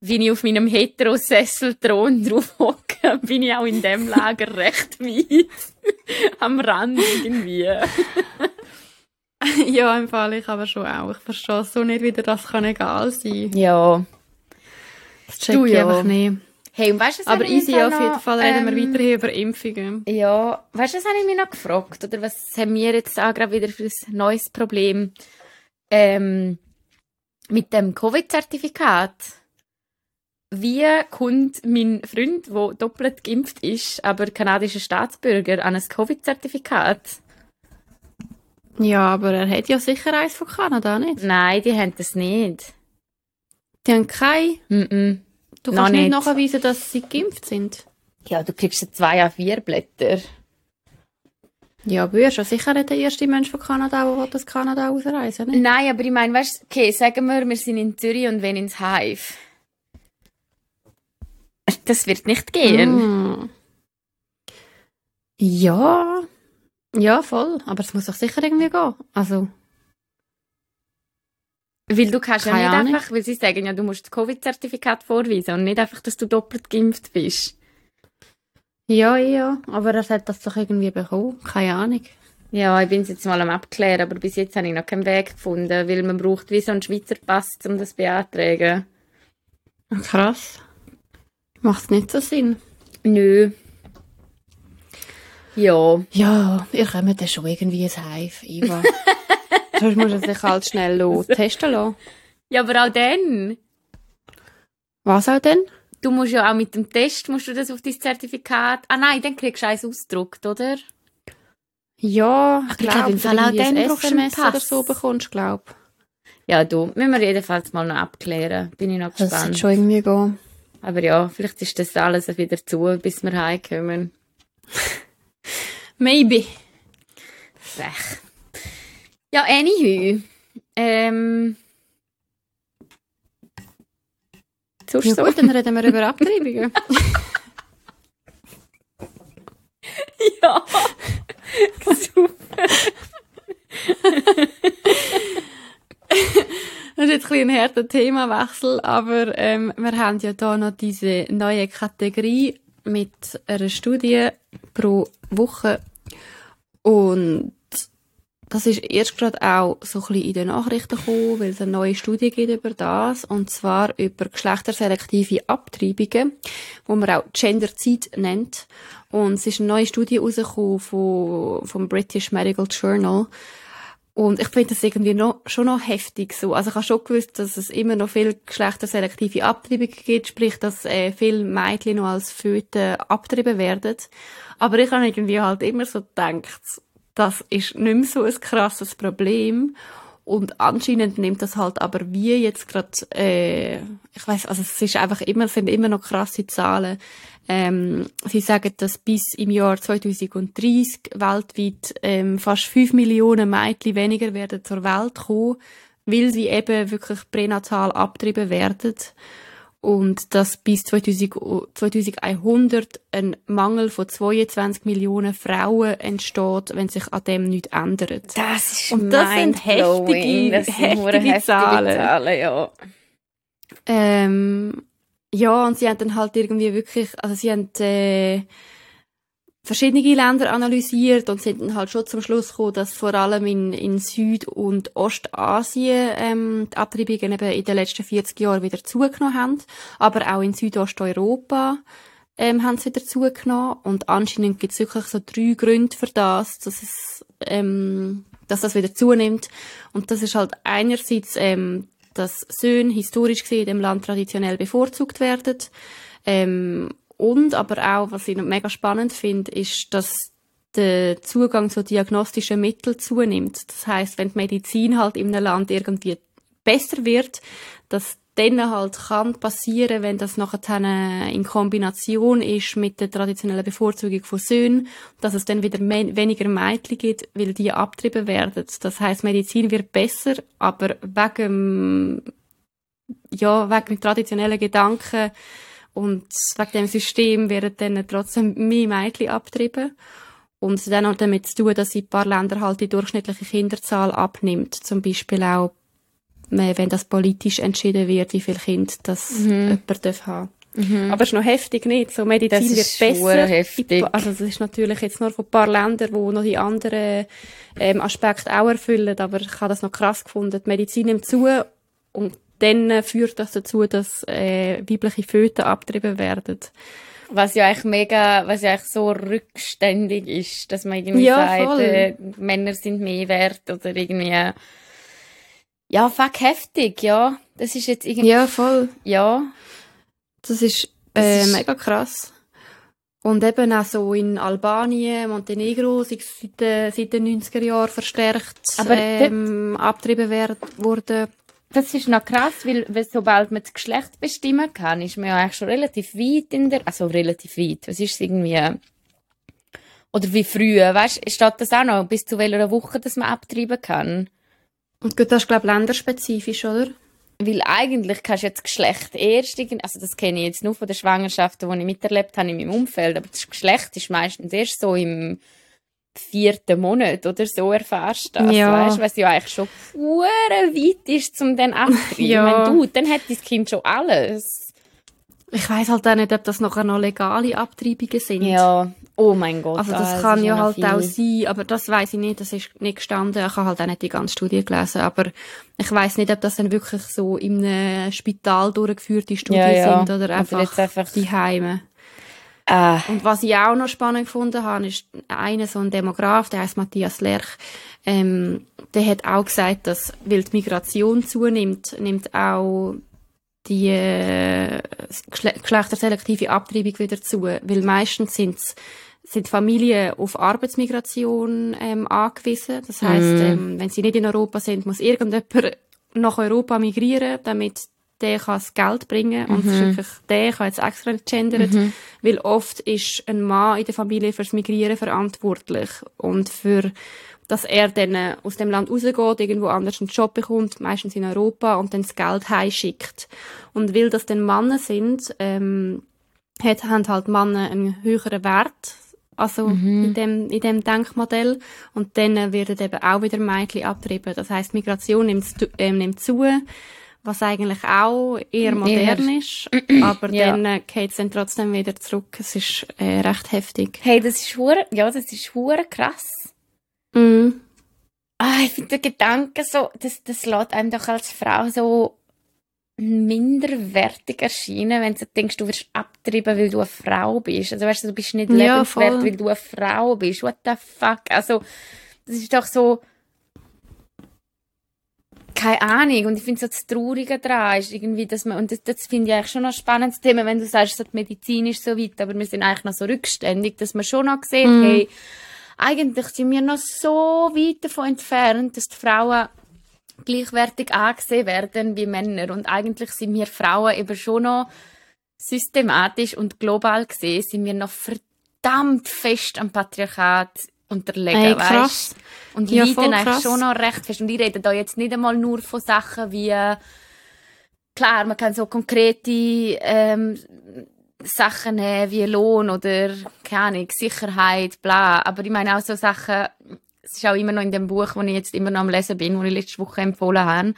Speaker 2: wie ich auf meinem Heterosesselthron drauf hocke, bin ich auch in dem Lager recht weit am Rand irgendwie.
Speaker 1: ja, im Fall, ich aber schon auch. Ich verstehe so nicht, wie dir das kann egal sein
Speaker 2: Ja.
Speaker 1: Das check
Speaker 2: Du,
Speaker 1: ich
Speaker 2: ja.
Speaker 1: einfach nicht.
Speaker 2: Hey, und weißt du,
Speaker 1: Aber easy, auf jeden Fall reden wir
Speaker 2: ähm,
Speaker 1: weiterhin über Impfungen.
Speaker 2: Ja, weißt du, was habe ich mich noch gefragt? Oder was haben wir jetzt auch gerade wieder für ein neues Problem? Ähm, mit dem Covid-Zertifikat. Wie kommt mein Freund, der doppelt geimpft ist, aber kanadischer Staatsbürger, an ein Covid-Zertifikat?
Speaker 1: Ja, aber er hat ja sicher eins von Kanada, nicht?
Speaker 2: Nein, die haben das nicht.
Speaker 1: Die haben kein...
Speaker 2: Mm -mm.
Speaker 1: Du
Speaker 2: Noch
Speaker 1: kannst nicht
Speaker 2: nicht.
Speaker 1: nachweisen, dass sie geimpft sind.
Speaker 2: Ja, du kriegst so zwei a vier Blätter.
Speaker 1: Ja, aber er ja sicher nicht der erste Mensch von Kanada, der das Kanada ausreisen will.
Speaker 2: Nein, aber ich meine, weißt du, okay, sagen wir, wir sind in Zürich und wenn ins Hive. Das wird nicht gehen.
Speaker 1: Mm. Ja, ja, voll. Aber es muss doch sicher irgendwie gehen. Also,
Speaker 2: Weil du kannst ja
Speaker 1: Keine
Speaker 2: nicht
Speaker 1: Ahnung.
Speaker 2: einfach, weil sie sagen ja, du musst das Covid-Zertifikat vorweisen und nicht einfach, dass du doppelt geimpft bist.
Speaker 1: ja, ja. Aber er hat das doch irgendwie bekommen. Keine Ahnung.
Speaker 2: Ja, ich bin es jetzt mal am abklären, aber bis jetzt habe ich noch keinen Weg gefunden, weil man braucht wie so einen Schweizer Pass, um das beantragen.
Speaker 1: Krass. Macht nicht so Sinn.
Speaker 2: Nö. Ja.
Speaker 1: Ja, ihr kommt dann schon irgendwie ein Hive, Iva. Sonst muss er sich halt schnell lo- testen lassen.
Speaker 2: Ja, aber auch dann.
Speaker 1: Was auch denn?
Speaker 2: Du musst ja auch mit dem Test, musst du das auf dein Zertifikat... Ah nein, dann kriegst du eins ausgedruckt, oder?
Speaker 1: Ja, ich
Speaker 2: ich glaube,
Speaker 1: glaube,
Speaker 2: im Fall auch dann
Speaker 1: ein
Speaker 2: brauchst du einen
Speaker 1: SMS oder so bekommst, glaub.
Speaker 2: Ja, du. Müssen wir jedenfalls mal noch abklären. Bin ich noch
Speaker 1: Das
Speaker 2: gespannt.
Speaker 1: sollte schon irgendwie gehen.
Speaker 2: Aber ja, vielleicht ist das alles wieder zu, bis wir heimkommen.
Speaker 1: Maybe.
Speaker 2: Frech. Ja, anywho. Ähm. Sonst
Speaker 1: Ja
Speaker 2: so.
Speaker 1: gut, dann reden wir über Abtreibungen.
Speaker 2: Ja. Super.
Speaker 1: Jetzt ein, harter Themawechsel, aber ähm, wir haben ja da noch diese neue Kategorie mit einer Studie pro Woche. Und das ist erst gerade auch so ein bisschen in den Nachrichten gekommen, weil es eine neue Studie gibt über das. Und zwar über geschlechterselektive Abtreibungen, wo man auch Genderzeit nennt. Und es ist eine neue Studie rausgekommen vom British Medical Journal und ich finde das irgendwie noch, schon noch heftig so. Also ich habe schon gewusst, dass es immer noch viel geschlechterselektive Abtreibungen gibt, sprich, dass äh, viele Mädchen noch als Föten abgetrieben werden. Aber ich habe irgendwie halt immer so gedacht, das ist nicht mehr so ein krasses Problem. Und anscheinend nimmt das halt aber wie jetzt gerade, äh, ich weiß, also es ist einfach immer, sind immer noch krasse Zahlen. Ähm, sie sagen, dass bis im Jahr 2030 weltweit ähm, fast 5 Millionen Mädchen weniger werden zur Welt kommen, weil sie eben wirklich pränatal abgetrieben werden. Und dass bis 2000, 2100 ein Mangel von 22 Millionen Frauen entsteht, wenn sich an dem nichts ändert.
Speaker 2: Das ist
Speaker 1: Und das sind heftige-
Speaker 2: das sind
Speaker 1: heftige
Speaker 2: heftige
Speaker 1: Zahlen.
Speaker 2: Zahlen ja.
Speaker 1: Ähm, ja, und sie haben dann halt irgendwie wirklich, also sie haben äh, verschiedene Länder analysiert und sind dann halt schon zum Schluss gekommen, dass vor allem in, in Süd- und Ostasien ähm, die Abtreibungen eben in den letzten 40 Jahren wieder zugenommen haben, aber auch in Südosteuropa ähm, haben sie wieder zugenommen und anscheinend gibt es wirklich so drei Gründe für das, dass es ähm, dass das wieder zunimmt. Und das ist halt einerseits, ähm, dass Söhne historisch gesehen dem Land traditionell bevorzugt werden. Ähm, und aber auch, was ich noch mega spannend finde, ist, dass der Zugang zu diagnostischen Mitteln zunimmt. Das heißt, wenn die Medizin halt in einem Land irgendwie besser wird, dass dann halt kann passieren, wenn das nachher in Kombination ist mit der traditionellen Bevorzugung von Söhnen, dass es dann wieder weniger Mädchen gibt, weil die abtrieben werden. Das heißt, Medizin wird besser, aber wegen, ja, wegen traditionellen Gedanken und wegen dem System werden dann trotzdem mehr Mädchen abtrieben. Und dann auch damit zu tun, dass in ein paar Ländern halt die durchschnittliche Kinderzahl abnimmt. Zum Beispiel auch wenn das politisch entschieden wird, wie viel Kind das mhm. jemand haben mhm. Aber es ist noch heftig nicht. So Medizin das wird besser. Heftig. Also das ist natürlich jetzt nur von ein paar Ländern, wo noch die anderen ähm, Aspekte auch erfüllen. Aber ich habe das noch krass gefunden. Die Medizin nimmt zu und dann führt das dazu, dass äh, weibliche Föten abgetrieben werden.
Speaker 2: Was ja eigentlich mega, was ja eigentlich so rückständig ist, dass man irgendwie ja, sagt, äh, Männer sind mehr wert oder irgendwie ja, fuck, heftig, ja. Das ist jetzt irgendwie...
Speaker 1: Ja, voll.
Speaker 2: Ja.
Speaker 1: Das ist, äh, das ist mega krass. Und eben auch so in Albanien, Montenegro, seit, äh, seit den 90er Jahren verstärkt Aber ähm, abgetrieben werden, wurde.
Speaker 2: Das ist noch krass, weil, weil sobald man das Geschlecht bestimmen kann, ist man ja eigentlich schon relativ weit in der, also relativ weit, was ist irgendwie, oder wie früh, weißt, steht das auch noch, bis zu welcher Woche, dass man abtreiben kann?
Speaker 1: Und gut, das ist, glaube ich, länderspezifisch, oder?
Speaker 2: Weil eigentlich kannst du jetzt Geschlecht erst, also das kenne ich jetzt nur von den Schwangerschaften, die ich miterlebt habe in meinem Umfeld, aber das Geschlecht ist meistens erst so im vierten Monat oder so erfährst du das, ja. weißt, was ja eigentlich schon weit ist, um dann abzutreiben. ja. Meine, du, dann hat dein Kind schon alles.
Speaker 1: Ich weiß halt auch nicht, ob das nachher noch legale Abtreibungen sind.
Speaker 2: Ja, Oh mein Gott.
Speaker 1: Also das ah, kann ja halt viel. auch sein, aber das weiß ich nicht, das ist nicht gestanden. Ich habe halt auch nicht die ganze Studie gelesen, aber ich weiß nicht, ob das dann wirklich so in einem Spital durchgeführte Studien ja, ja. sind oder einfach, also einfach die Heime. Ah. Und was ich auch noch spannend gefunden habe, ist einer so ein Demograf, der heißt Matthias Lerch, ähm, der hat auch gesagt, dass, weil die Migration zunimmt, nimmt auch die äh, geschlechterselektive Abtreibung wieder zu, weil meistens sind's sind Familien auf Arbeitsmigration ähm, angewiesen. Das heißt, mm. ähm, wenn sie nicht in Europa sind, muss irgendjemand nach Europa migrieren, damit der kann das Geld bringen und mhm. es ist mhm. wirklich der, habe jetzt extra gegendert, mhm. weil oft ist ein Mann in der Familie fürs Migrieren verantwortlich und für dass er dann aus dem Land rausgeht, irgendwo anders einen Job bekommt, meistens in Europa, und dann das Geld heimschickt. Und weil das dann Männer sind, ähm, hat, haben halt Männer einen höheren Wert, also mhm. in, dem, in dem Denkmodell. Und dann werden eben auch wieder Mädchen abtrieben. Das heißt, Migration nimmt, äh, nimmt zu, was eigentlich auch eher modern ist. Aber ja. dann äh, geht es dann trotzdem wieder zurück. Es ist äh, recht heftig.
Speaker 2: Hey, das ist hure, ja, das ist hure krass.
Speaker 1: Mhm.
Speaker 2: Ah, ich finde der Gedanke so, das, das lässt einem doch als Frau so minderwertig erscheinen, wenn du denkst, du wirst abtrieben, weil du eine Frau bist. Also weißt du, du bist nicht ja, lebenswert, voll. weil du eine Frau bist. What the fuck? Also, das ist doch so, keine Ahnung. Und ich finde so das Traurige daran ist irgendwie, dass man, und das, das finde ich eigentlich schon noch ein spannendes Thema, wenn du sagst, so die Medizin ist so weit, aber wir sind eigentlich noch so rückständig, dass man schon noch sieht, mm. hey, eigentlich sind wir noch so weit davon entfernt, dass die Frauen gleichwertig angesehen werden wie Männer. Und eigentlich sind wir Frauen eben schon noch systematisch und global gesehen, sind wir noch verdammt fest am Patriarchat unterlegen, hey, krass. weißt? Und ja, leiden eigentlich schon noch recht fest. Und ich rede da jetzt nicht einmal nur von Sachen wie, klar, man kann so konkrete ähm, Sachen nehmen wie Lohn oder, keine Ahnung, Sicherheit, bla. Aber ich meine auch so Sachen, es ist auch immer noch in dem Buch, das ich jetzt immer noch am Lesen bin, das ich letzte Woche empfohlen habe.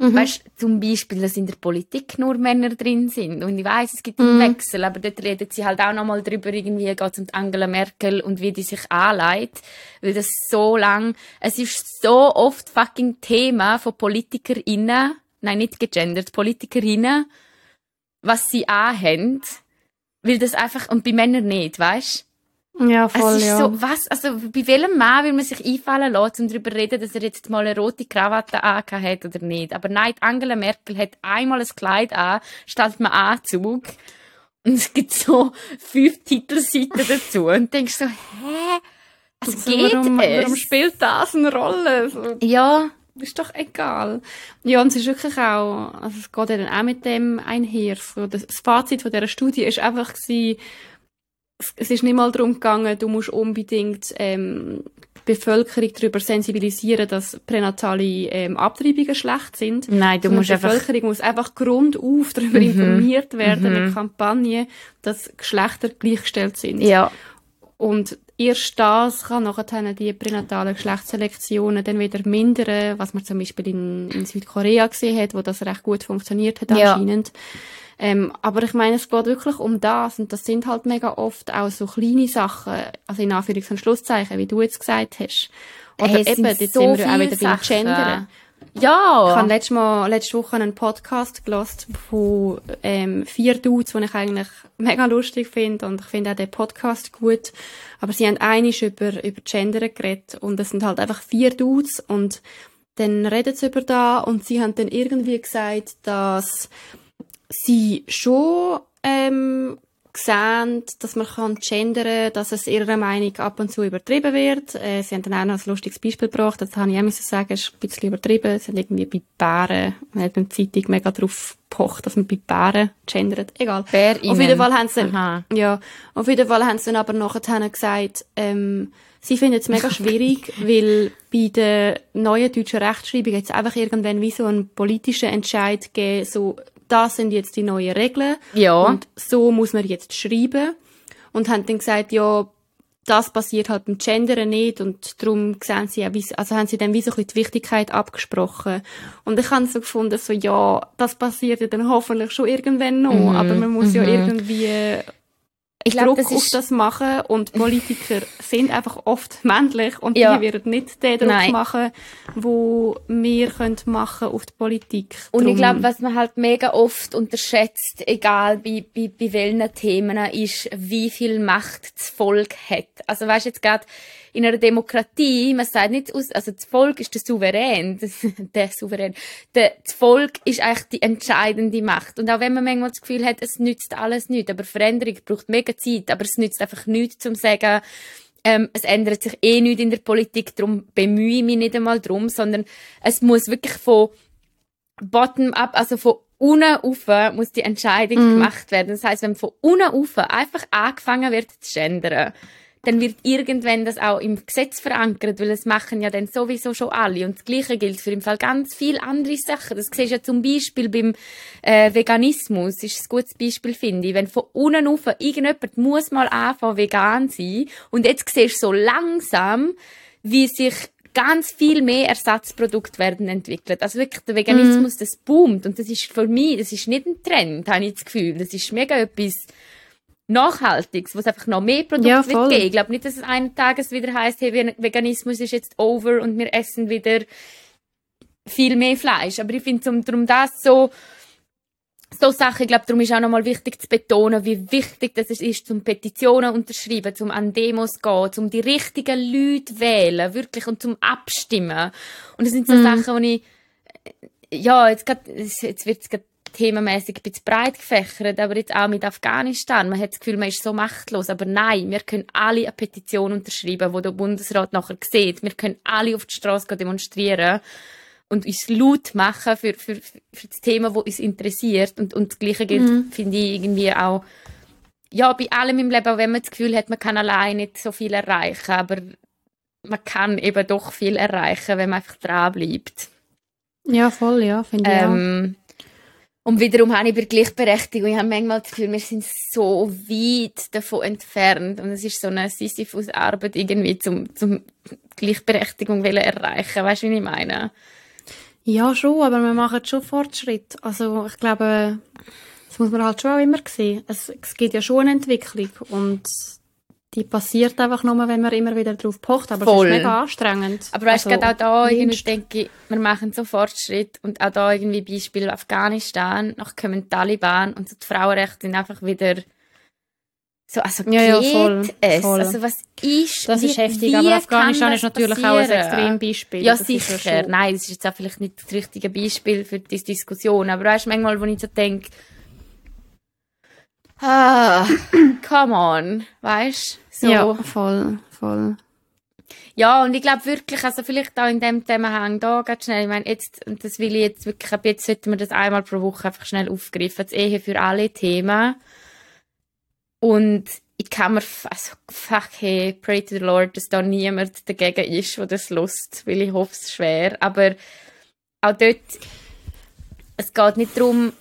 Speaker 2: Mhm. Weißt zum Beispiel, dass in der Politik nur Männer drin sind. Und ich weiß, es gibt einen mhm. Wechsel, aber dort reden sie halt auch nochmal drüber, irgendwie geht es um Angela Merkel und wie die sich anleitet. Weil das so lang, es ist so oft fucking Thema von PolitikerInnen, nein, nicht gegendert, PolitikerInnen, was sie anhaben. Weil das einfach, und bei Männern nicht, weißt
Speaker 1: Ja, voll,
Speaker 2: es ist
Speaker 1: ja.
Speaker 2: so, was, also bei welchem Mann will man sich einfallen lassen, um darüber zu reden, dass er jetzt mal eine rote Krawatte angehabt hat oder nicht. Aber nein, Angela Merkel hat einmal ein Kleid an, stellt man Anzug und es gibt so fünf Titelseiten dazu und du denkst so, hä? Was
Speaker 1: Also,
Speaker 2: geht
Speaker 1: warum,
Speaker 2: es?
Speaker 1: warum spielt das eine Rolle? So,
Speaker 2: ja,
Speaker 1: ist doch egal. Ja, und es ist wirklich auch, also es geht ja dann auch mit dem einher. So, das, das Fazit von dieser Studie ist einfach gewesen, es, ist nicht mal darum gegangen, du musst unbedingt ähm, die Bevölkerung darüber sensibilisieren, dass pränatale ähm, Abtreibungen schlecht sind.
Speaker 2: nein, du
Speaker 1: Sondern
Speaker 2: musst
Speaker 1: die
Speaker 2: einfach,
Speaker 1: Bevölkerung muss einfach grundauf darüber
Speaker 2: Mhm.
Speaker 1: informiert werden
Speaker 2: Mhm.
Speaker 1: mit Kampagnen, dass Geschlechter gleichgestellt sind.
Speaker 2: ja,
Speaker 1: Und erst das kann nachher die pränatalen Geschlechtsselektionen dann wieder mindern, was man zum Beispiel in, in Südkorea gesehen hat, wo das recht gut funktioniert hat
Speaker 2: Ja.
Speaker 1: anscheinend. Ähm, aber ich meine, es geht wirklich um das und das sind halt mega oft auch so kleine Sachen, also in Anführungs- und Schlusszeichen, wie du jetzt gesagt hast. Oder
Speaker 2: Hey,
Speaker 1: eben, jetzt
Speaker 2: so
Speaker 1: sind wir auch wieder beim
Speaker 2: Sachen.
Speaker 1: Gendern. Ich
Speaker 2: ja,
Speaker 1: habe letztes Mal, letzte Woche einen Podcast gelost von ähm, vier Dudes, die ich eigentlich mega lustig finde und ich finde auch den Podcast gut. Aber sie haben einiges über, über Gender geredet und es sind halt einfach vier Dudes und dann reden sie über da und sie haben dann irgendwie gesagt, dass sie schon ähm, sehen, dass man kann gendern, dass es ihrer Meinung ab und zu übertrieben wird. Äh, sie haben dann auch noch ein lustiges Beispiel gebracht, das habe ich auch müssen sagen, ist ein bisschen übertrieben. Sie haben irgendwie bei Bären, man hat in der Zeitung mega drauf gepocht, dass man bei Bären gendert. Egal.
Speaker 2: Bärinnen.
Speaker 1: Auf jeden Fall haben sie,
Speaker 2: Aha.
Speaker 1: ja, auf jeden Fall haben sie dann aber nachher gesagt, ähm, sie finden es mega schwierig, weil bei der neuen deutschen Rechtschreibung jetzt einfach irgendwann wie so einen politischen Entscheid gegeben, so, das sind jetzt die neuen Regeln.
Speaker 2: Ja.
Speaker 1: Und so muss man jetzt schreiben. Und haben dann gesagt, ja, das passiert halt beim Gendern nicht und darum sehen sie auch, also haben sie dann wie so ein bisschen die Wichtigkeit abgesprochen. Und ich habe so gefunden, so, ja, das passiert ja dann hoffentlich schon irgendwann noch,
Speaker 2: Mhm,
Speaker 1: aber man muss ja
Speaker 2: mhm.
Speaker 1: irgendwie
Speaker 2: ich glaube,
Speaker 1: Druck
Speaker 2: das
Speaker 1: auf das machen und Politiker sind einfach oft männlich und
Speaker 2: Ja.
Speaker 1: die werden nicht den Druck
Speaker 2: Nein.
Speaker 1: machen, wo wir können machen auf die Politik.
Speaker 2: Und ich glaube, was man halt mega oft unterschätzt, egal bei, bei, bei welchen Themen, ist, wie viel Macht das Volk hat. Also weißt jetzt gerade in einer Demokratie, man sagt nicht, aus, also das Volk ist der Souverän, das, der Souverän, der, das Volk ist eigentlich die entscheidende Macht. Und auch wenn man manchmal das Gefühl hat, es nützt alles nichts, aber Veränderung braucht mega Zeit, aber es nützt einfach nichts, zum zu sagen, ähm, es ändert sich eh nichts in der Politik, darum bemühe ich mich nicht einmal drum, sondern es muss wirklich von bottom-up, also von unten auf muss die Entscheidung
Speaker 1: Mhm.
Speaker 2: gemacht werden. Das heißt, wenn von unten auf einfach angefangen wird zu gendern, dann wird irgendwann das auch im Gesetz verankert, weil es machen ja dann sowieso schon alle. Und das Gleiche gilt für im Fall ganz viele andere Sachen. Das siehst du ja zum Beispiel beim äh, Veganismus, ist ein gutes Beispiel, finde ich. Wenn von unten auf irgendjemand muss mal anfangen, vegan sein, und jetzt siehst du so langsam, wie sich ganz viel mehr Ersatzprodukte werden entwickelt. Also wirklich, der Veganismus, das boomt. Und das ist für mich, das ist nicht ein Trend, habe ich das Gefühl. Das ist mega etwas Nachhaltiges, wo es einfach noch mehr Produkte
Speaker 1: Ja,
Speaker 2: wird geben. Ich glaube nicht, dass es eines Tages wieder heißt, hey, Ve- Veganismus ist jetzt over und wir essen wieder viel mehr Fleisch. Aber ich finde, um, darum das so, so Sachen, ich glaube, darum ist auch nochmal wichtig zu betonen, wie wichtig das ist, zum Petitionen unterschreiben, zum an Demos gehen, zum die richtigen Leute wählen, wirklich, und zum Abstimmen. Und das sind so Sachen, die ich, äh, ja, jetzt, grad, jetzt wird es gerade themenmäßig ein bisschen breit gefächert, aber jetzt auch mit Afghanistan. Man hat das Gefühl, man ist so machtlos. Aber nein, wir können alle eine Petition unterschreiben, wo der Bundesrat nachher sieht. Wir können alle auf die Straße demonstrieren und uns laut machen für, für, für das Thema, das uns interessiert. Und, und das Gleiche gilt, finde ich, irgendwie auch, ja, bei allem im Leben, auch wenn man das Gefühl hat, man kann allein nicht so viel erreichen, aber man kann eben doch viel erreichen, wenn man einfach dranbleibt.
Speaker 1: Ja, voll, ja, finde ich auch.
Speaker 2: Ähm, und wiederum habe ich bei Gleichberechtigung, ich habe manchmal das Gefühl, wir sind so weit davon entfernt. Und es ist so eine Sisyphus-Arbeit irgendwie, zum, zum Gleichberechtigung erreichen. Weißt du, wie ich meine?
Speaker 1: Ja, schon, aber wir machen schon Fortschritt. Also ich glaube, das muss man halt schon auch immer sehen. Es, es gibt ja schon eine Entwicklung und die passiert einfach nur, wenn man immer wieder drauf pocht. Aber
Speaker 2: Voll.
Speaker 1: es ist mega anstrengend.
Speaker 2: Aber weißt du,
Speaker 1: Also,
Speaker 2: gerade auch da irgendwie denke ich, wir machen so Fortschritt und auch da irgendwie Beispiel Afghanistan, noch kommen die Taliban und so die Frauenrechte sind einfach wieder So, also
Speaker 1: Ja, ja,
Speaker 2: geht
Speaker 1: voll,
Speaker 2: es?
Speaker 1: voll.
Speaker 2: Also was ist,
Speaker 1: Das ist heftig, aber Afghanistan ist natürlich auch ein
Speaker 2: passieren?
Speaker 1: Extrembeispiel.
Speaker 2: Ja,
Speaker 1: Das ist ja
Speaker 2: sicher.
Speaker 1: schon-
Speaker 2: Nein, das ist jetzt auch vielleicht nicht das richtige Beispiel für diese Diskussion. Aber weißt du, manchmal, wo ich so denke, ah, come on, weißt du? So.
Speaker 1: Ja, voll, voll.
Speaker 2: Ja, und ich glaube wirklich, also vielleicht auch in dem Zusammenhang da ganz schnell, ich meine, jetzt, und das will ich jetzt wirklich, ab jetzt sollten wir das einmal pro Woche einfach schnell aufgreifen, das Ehe für alle Themen. Und ich kann mir, also, fuck, hey, pray to the Lord, dass da niemand dagegen ist, der das lust, weil ich hoffe es schwer. Aber auch dort, es geht nicht darum,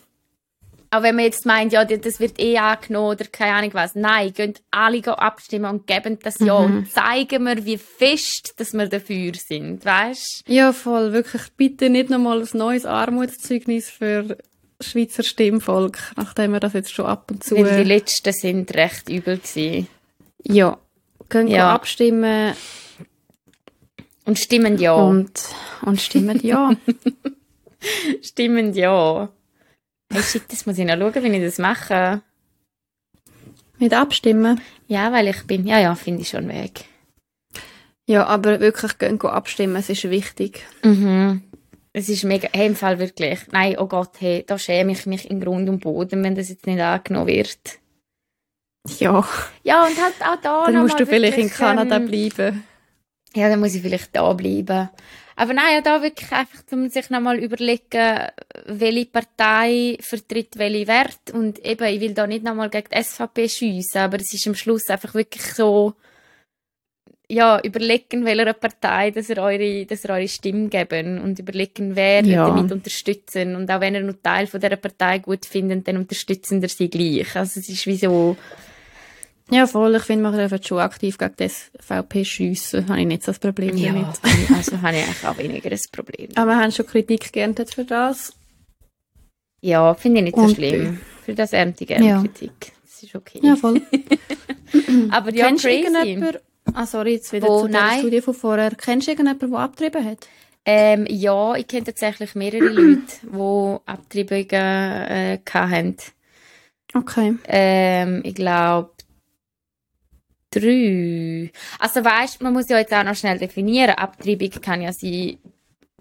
Speaker 2: auch wenn man jetzt meint, ja, das wird eh angenommen oder keine Ahnung was. Nein, gehen alle abstimmen und geben das Ja und zeigen wir, wie fest, dass wir dafür sind, weißt?
Speaker 1: Ja, voll. Wirklich, bitte nicht nochmal ein neues Armutszeugnis für Schweizer Stimmvolk, nachdem wir das jetzt schon ab und zu...
Speaker 2: Weil die letzten sind recht übel gewesen.
Speaker 1: ja, können
Speaker 2: Ja.
Speaker 1: abstimmen
Speaker 2: Und stimmen ja.
Speaker 1: und, und stimmen ja.
Speaker 2: Stimmen ja. Hey, shit, das muss ich noch schauen, wie ich das mache.
Speaker 1: Mit abstimmen.
Speaker 2: Ja, weil ich bin, ja, ja, finde ich schon weg.
Speaker 1: Ja, aber wirklich, gehen abstimmen, es ist wichtig.
Speaker 2: Mhm. Es ist mega, hey, im Fall wirklich. Nein, oh Gott, hey, da schäme ich mich in Grund und Boden, wenn das jetzt nicht angenommen wird.
Speaker 1: Ja,
Speaker 2: Ja, und halt auch da
Speaker 1: dann musst du vielleicht in Kanada
Speaker 2: ähm,
Speaker 1: bleiben.
Speaker 2: Ja, dann muss ich vielleicht da bleiben. Aber nein, ja, da wirklich einfach, um sich nochmal überlegen, welche Partei vertritt welche Wert. Und eben, ich will da nicht nochmal gegen die SVP schiessen, aber es ist am Schluss einfach wirklich so, ja, überlegen, welcher Partei, dass ihr eure, dass ihr eure Stimme geben und überlegen, wer
Speaker 1: Ja.
Speaker 2: damit unterstützen. Und auch wenn ihr nur Teil von dieser Partei gut findet, dann unterstützen ihr sie gleich. Also es ist wie so,
Speaker 1: Ja, voll. Ich finde, man dürfen schon aktiv gegen das VP schiessen. Habe ich nicht so das Problem
Speaker 2: ja,
Speaker 1: damit.
Speaker 2: also habe ich eigentlich auch weniger ein Problem.
Speaker 1: Aber wir haben schon Kritik geerntet für das.
Speaker 2: Ja, finde ich nicht so
Speaker 1: Und-
Speaker 2: schlimm. Für das ernte ich gerne
Speaker 1: Ja.
Speaker 2: Kritik. Das ist okay.
Speaker 1: Ja, voll.
Speaker 2: Aber ja,
Speaker 1: Kennst du
Speaker 2: crazy.
Speaker 1: irgendjemanden? Ah, sorry, jetzt wieder
Speaker 2: Wo?
Speaker 1: zu der
Speaker 2: Nein.
Speaker 1: Studie von vorher. Kennst du irgendjemanden, der abgetrieben hat?
Speaker 2: Ähm, ja, ich kenne tatsächlich mehrere Leute, die Abtreibungen äh, hatten.
Speaker 1: Okay.
Speaker 2: Ähm, ich glaube, drei. Also weißt, man muss ja jetzt auch noch schnell definieren. Abtreibung kann ja sein,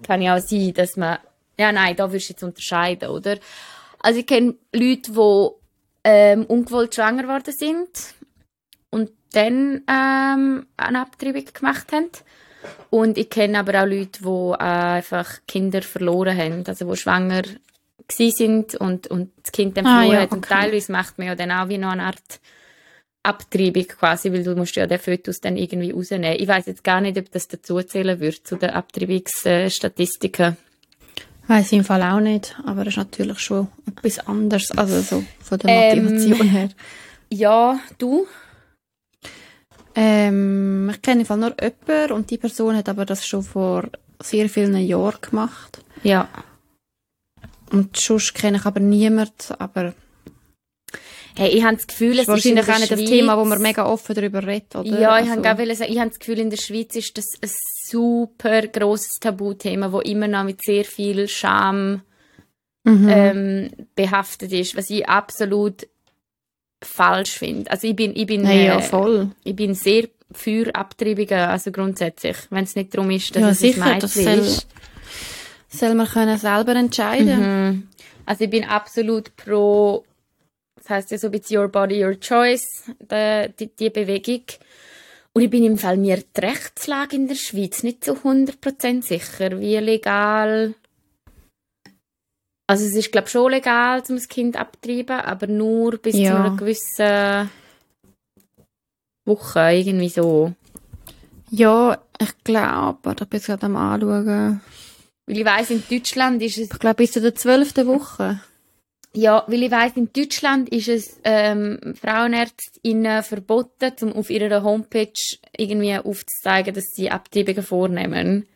Speaker 2: kann ja auch sein, dass man, ja nein, da wirst du jetzt unterscheiden, oder? Also ich kenne Leute, die ähm, ungewollt schwanger geworden sind und dann ähm, eine Abtreibung gemacht haben. Und ich kenne aber auch Leute, die äh, einfach Kinder verloren haben, also die schwanger sind und, und das Kind dann
Speaker 1: Ah,
Speaker 2: verloren
Speaker 1: ja,
Speaker 2: hat. Und
Speaker 1: okay.
Speaker 2: teilweise macht man ja dann auch wie noch eine Art Abtreibung quasi, weil du musst ja den Fötus dann irgendwie rausnehmen. Ich weiß jetzt gar nicht, ob das dazuzählen wird zu den Abtreibungsstatistiken.
Speaker 1: Weiß ich im Fall auch nicht, aber das ist natürlich schon etwas anderes, also so von der
Speaker 2: Ähm,
Speaker 1: Motivation her.
Speaker 2: Ja, du?
Speaker 1: Ähm, ich kenne im Fall nur jemanden und die Person hat aber das schon vor sehr vielen Jahren gemacht.
Speaker 2: Ja.
Speaker 1: Und sonst kenne ich aber niemanden, aber
Speaker 2: Hey, ich habe das Gefühl, es
Speaker 1: ist wahrscheinlich
Speaker 2: ist in
Speaker 1: auch nicht das Thema, wo man mega offen darüber redet, oder?
Speaker 2: Ja, ich
Speaker 1: Also-
Speaker 2: habe sagen, ich habe das Gefühl, in der Schweiz ist das ein super grosses Tabuthema, wo immer noch mit sehr viel Scham
Speaker 1: Mhm.
Speaker 2: ähm, behaftet ist, was ich absolut falsch finde. Also ich bin, ich bin,
Speaker 1: Hey, ja,
Speaker 2: äh,
Speaker 1: voll.
Speaker 2: ich bin sehr für Abtreibungen, also grundsätzlich, wenn es nicht darum ist, dass
Speaker 1: Ja,
Speaker 2: es
Speaker 1: sicher,
Speaker 2: ein
Speaker 1: das
Speaker 2: Mädchen
Speaker 1: soll,
Speaker 2: ist.
Speaker 1: soll man können selber entscheiden.
Speaker 2: Mhm. Also ich bin absolut pro, das heißt ja so ein bisschen Your Body, Your Choice, die, die, die Bewegung. Und ich bin im Fall mir die Rechtslage in der Schweiz nicht zu 100% sicher, wie legal. Also es ist glaube schon legal, um das Kind abzutreiben, aber nur bis
Speaker 1: Ja.
Speaker 2: zu einer gewissen Woche, irgendwie so.
Speaker 1: Ja, ich glaube, ich bin gerade am anschauen.
Speaker 2: Weil ich weiss, in Deutschland ist es
Speaker 1: Ich glaube, bis zu der zwölften Woche.
Speaker 2: Ja, weil ich weiss, in Deutschland ist es ähm, Frauenärztinnen verboten, um auf ihrer Homepage irgendwie aufzuzeigen, dass sie Abtreibungen vornehmen.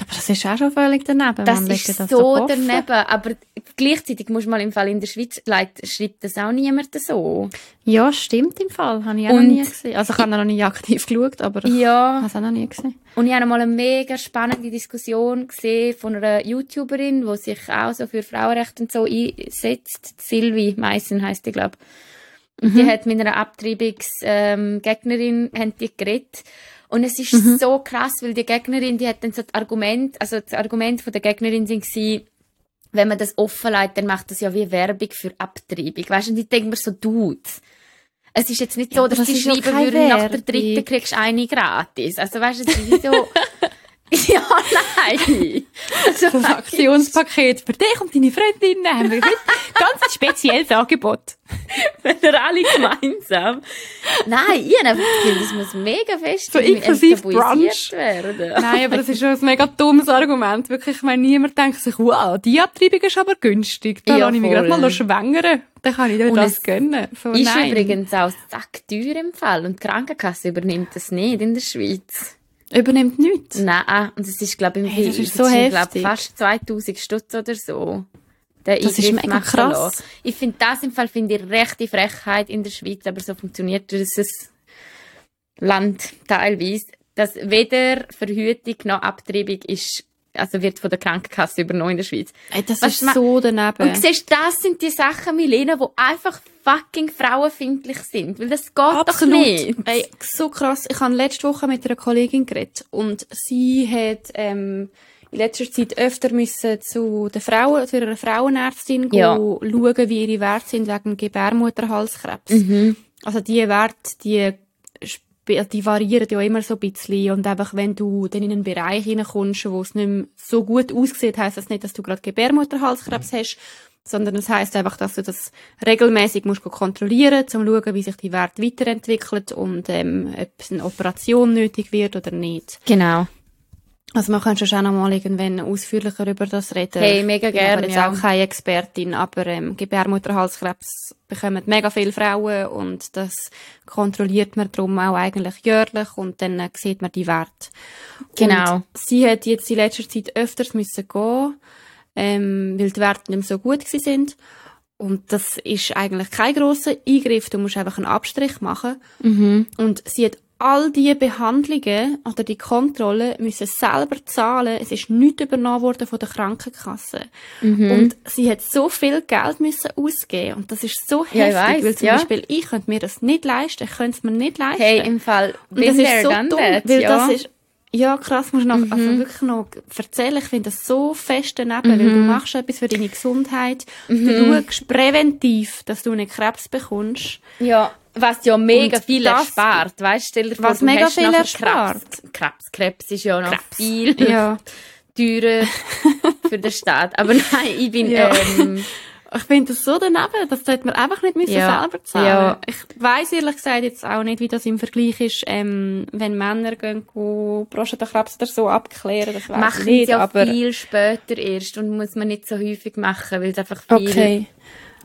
Speaker 1: Aber das ist auch schon völlig daneben.
Speaker 2: Das
Speaker 1: Man
Speaker 2: ist
Speaker 1: das
Speaker 2: so
Speaker 1: offen.
Speaker 2: daneben. Aber gleichzeitig muss man im Fall in der Schweiz, leid- schreibt das auch niemand so.
Speaker 1: Ja, stimmt im Fall. Habe ich auch
Speaker 2: Und-
Speaker 1: noch nie gesehen. Also ich habe noch nie aktiv geschaut, aber ich
Speaker 2: Ja.
Speaker 1: habe es auch noch nie gesehen.
Speaker 2: Und ich habe mal eine mega spannende Diskussion gesehen von einer YouTuberin, die sich auch so für Frauenrechte und so einsetzt. Sylvie Meissen heisst die, glaube Und die hat mit einer Abtreibungsgegnerin, ähm, die geredet. Und es ist mhm. so krass, weil die Gegnerin, die hat dann so das Argument, also das Argument von der Gegnerin sind sie, wenn man das offen leitet, dann macht das ja wie Werbung für Abtreibung. Weißt du, und ich denke mir so, Dude, es ist jetzt nicht so, ja, dass sie schreiben würden, nach der dritten kriegst du eine gratis. Also weißt du, es ist so, Ja, nein.
Speaker 1: Also, das Aktionspaket für dich und deine Freundinnen haben wir ganz ein spezielles Angebot.
Speaker 2: Wenn wir alle gemeinsam. Nein, ich habe einfach das muss mega fest
Speaker 1: so inklusiv Brunch. werden. Nein, aber das ist schon ein mega dummes Argument. Wirklich, ich meine, niemand denkt sich, wow, die Abtreibung ist aber günstig. Da ja, kann ich mich gerade mal schwängern. Dann kann ich dir das gönnen.
Speaker 2: So, ist nein. übrigens auch sackteuer im Fall und die Krankenkasse übernimmt das nicht in der Schweiz.
Speaker 1: Übernimmt nichts?
Speaker 2: Nein, und es ist, glaube ich, im
Speaker 1: hey, das ist so heftig.
Speaker 2: Fast 2000 Stutz oder so. Der
Speaker 1: das ist mega krass.
Speaker 2: Ich finde das im Fall, finde ich, rechte Frechheit in der Schweiz, aber so funktioniert dieses Land teilweise, dass weder Verhütung noch Abtreibung ist also wird von der Krankenkasse übernommen in der Schweiz.
Speaker 1: Ey, das Was ist so daneben.
Speaker 2: Und siehst, das sind die Sachen, Milena, die einfach fucking frauenfindlich sind, weil das geht Absolut. doch nicht.
Speaker 1: Ey, so krass. Ich habe letzte Woche mit einer Kollegin geredet und sie hat ähm, in letzter Zeit öfter müssen zu der Frau, zu einer Frauenärztin ja. schauen, wie ihre Werte sind wegen Gebärmutterhalskrebs. Mhm. Also die Werte, die die variieren ja immer so ein bisschen. Und einfach, wenn du dann in einen Bereich hineinkommst, wo es nicht mehr so gut aussieht, heisst das nicht, dass du gerade Gebärmutterhalskrebs hast, sondern es heisst einfach, dass du das regelmäßig musst kontrollieren, um zu schauen, wie sich die Wert weiterentwickelt und ähm, ob eine Operation nötig wird oder nicht.
Speaker 2: Genau.
Speaker 1: Also man könnte schon auch noch mal irgendwann ausführlicher über das reden.
Speaker 2: Hey, mega gerne. Ich
Speaker 1: bin jetzt ja. auch keine Expertin, aber ähm, Gebärmutterhalskrebs bekommen mega viele Frauen und das kontrolliert man darum auch eigentlich jährlich und dann äh, sieht man die Werte.
Speaker 2: Genau. Und
Speaker 1: sie hat jetzt in letzter Zeit öfters müssen gehen, ähm, weil die Werte nicht mehr so gut sind. Und das ist eigentlich kein grosser Eingriff, du musst einfach einen Abstrich machen. Mhm. Und sie hat all die Behandlungen oder die Kontrollen müssen selber zahlen. Es ist nicht übernommen worden von der Krankenkasse. Mhm. Und sie hat so viel Geld müssen ausgeben und das ist so heftig, ja, weiss, weil zum ja. Beispiel ich könnte mir das nicht leisten, ich könnte es mir nicht leisten.
Speaker 2: Hey, im Fall,
Speaker 1: und das ist so dumm, that, weil ja. das ist ja, krass, musst du noch, mhm. also wirklich noch erzählen. Ich finde das so fest daneben, mhm. weil du machst etwas für deine Gesundheit. Mhm. Du schaust präventiv, dass du nicht Krebs bekommst.
Speaker 2: Ja. Was ja mega und viel das, erspart, weißt du? Stell dir
Speaker 1: vor, was
Speaker 2: du
Speaker 1: mega viel erspart.
Speaker 2: Krebs. Krebs. Krebs ist ja noch Krebs. viel ja. teurer für den Staat. Aber nein, ich bin, ja. ähm,
Speaker 1: ich finde das so daneben, das sollte man einfach nicht müssen ja. selber zahlen. Ja. Ich weiss ehrlich gesagt jetzt auch nicht, wie das im Vergleich ist, ähm, wenn Männer gehen, Prostatakrebs oder so abklären, das weiss
Speaker 2: Machen
Speaker 1: ich nicht.
Speaker 2: ja
Speaker 1: aber
Speaker 2: viel später erst und muss man nicht so häufig machen, weil es einfach viel okay.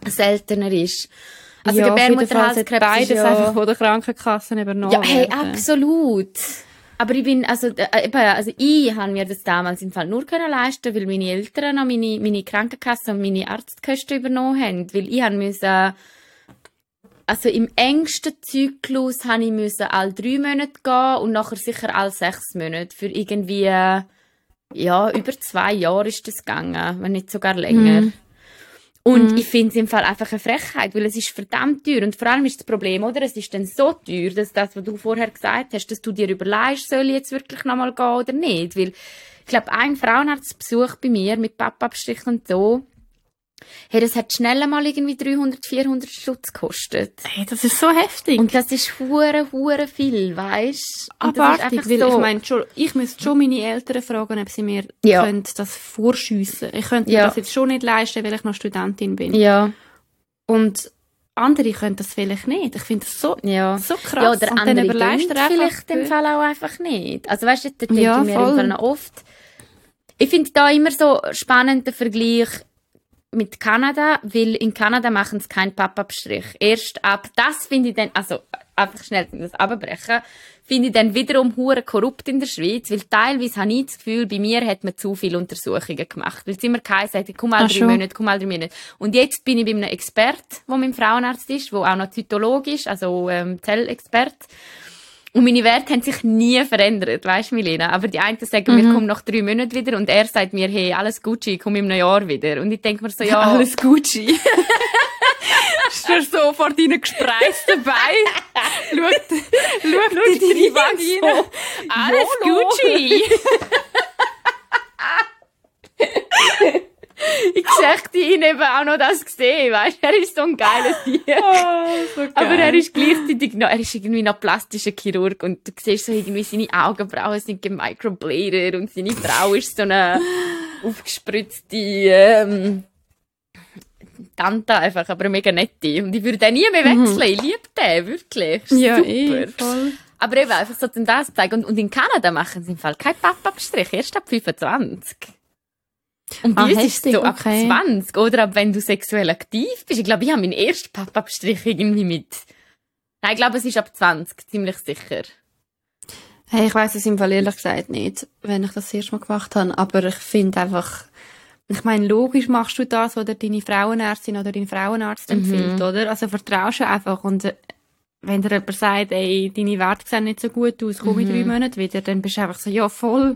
Speaker 2: seltener ist.
Speaker 1: Also ja, Gebärmutterhalskrebs beides ja... einfach von der Krankenkasse übernommen
Speaker 2: Ja, hey, absolut. Aber ich bin, also, äh, also ich habe mir das damals im Fall nur können leisten, weil meine Eltern noch meine, meine Krankenkasse und meine Arztkosten übernommen haben. Weil ich habe müssen, also im engsten Zyklus habe ich müssen alle drei Monate gehen und nachher sicher alle sechs Monate. Für irgendwie, ja, über zwei Jahre ist das gegangen, wenn nicht sogar länger. Mm. Und mhm. ich finde es im Fall einfach eine Frechheit, weil es ist verdammt teuer. Und vor allem ist das Problem, oder? Es ist dann so teuer, dass das, was du vorher gesagt hast, dass du dir überlegst, soll ich jetzt wirklich nochmal gehen oder nicht? Weil, ich glaube, ein Frauenarztbesuch bei mir mit Pappabstrich und so, Hey, das hat schnell mal irgendwie 300, 400 Stutz gekostet.
Speaker 1: Hey, das ist so heftig.
Speaker 2: Und das ist hure, hure viel, weißt?
Speaker 1: Abartig, weil so. ich meine, ich müsste schon meine Eltern fragen, ob sie mir ja. können das vorschiessen. Ich könnte ja. mir das jetzt schon nicht leisten, weil ich noch Studentin bin.
Speaker 2: Ja.
Speaker 1: Und andere können das vielleicht nicht. Ich finde das so, ja. so krass.
Speaker 2: Ja, oder Und andere dann vielleicht im Fall auch einfach nicht. Also weißt du, da denke ja, ich mir oft, ich finde da immer so spannend der Vergleich, mit Kanada, weil in Kanada machen sie keinen Pappabstrich. Erst ab, das finde ich dann, also einfach schnell das abbrechen, finde ich dann wiederum hure korrupt in der Schweiz, weil teilweise habe ich das Gefühl, bei mir hat man zu viele Untersuchungen gemacht, weil es immer geheißen hat, komm mal Ach, drei Monate, komm mal drei Monate. Und jetzt bin ich bei einem Expert, der mein Frauenarzt ist, der auch noch zytologisch, also ähm, Zellexpert. Und meine Werte haben sich nie verändert, weißt du, Milena? Aber die einen sagen, mhm. wir kommen nach drei Monaten wieder und er sagt mir, hey, alles Gucci, komm in einem Jahr wieder. Und ich denke mir so, ja.
Speaker 1: alles Gucci. Ist er so vor deinen gespreizten Beinen. Schaut, schaut in deine Vagina. Alles Gucci.
Speaker 2: ich sehe ihn eben auch noch das gesehen, weißt Er ist so ein geiler Tier.
Speaker 1: Oh, so geil.
Speaker 2: Aber er ist gleichzeitig noch, er ist irgendwie noch plastischer Chirurg und du siehst so irgendwie seine Augenbrauen sind gemicrobladed und seine Frau ist so eine aufgespritzte, ähm, Tante einfach, aber mega nette. Und ich würde den nie mehr wechseln. Ich liebe den, wirklich. Ist
Speaker 1: Ja,
Speaker 2: super.
Speaker 1: eh, voll.
Speaker 2: Aber eben einfach so zum das zeigen. Und, und in Kanada machen sie im Fall keinen Pappabstrich, erst ab 25. Und bei
Speaker 1: Ah,
Speaker 2: uns ist es so ab
Speaker 1: okay.
Speaker 2: 20 oder ab wenn du sexuell aktiv bist. Ich glaube, ich habe meinen ersten Pappabstrich irgendwie mit. Nein, ich glaube, es ist ab 20, ziemlich sicher.
Speaker 1: Hey, ich weiss es im Fall ehrlich gesagt nicht, wenn ich das das erste Mal gemacht habe, aber ich finde einfach, ich meine, logisch machst du das, was dir deine Frauenärztin oder dein Frauenarzt empfiehlt, oder? Also vertraust du einfach und äh, wenn dir jemand sagt, ey, deine Werte sehen nicht so gut aus, komm in drei Monaten wieder, dann bist du einfach so, ja, voll,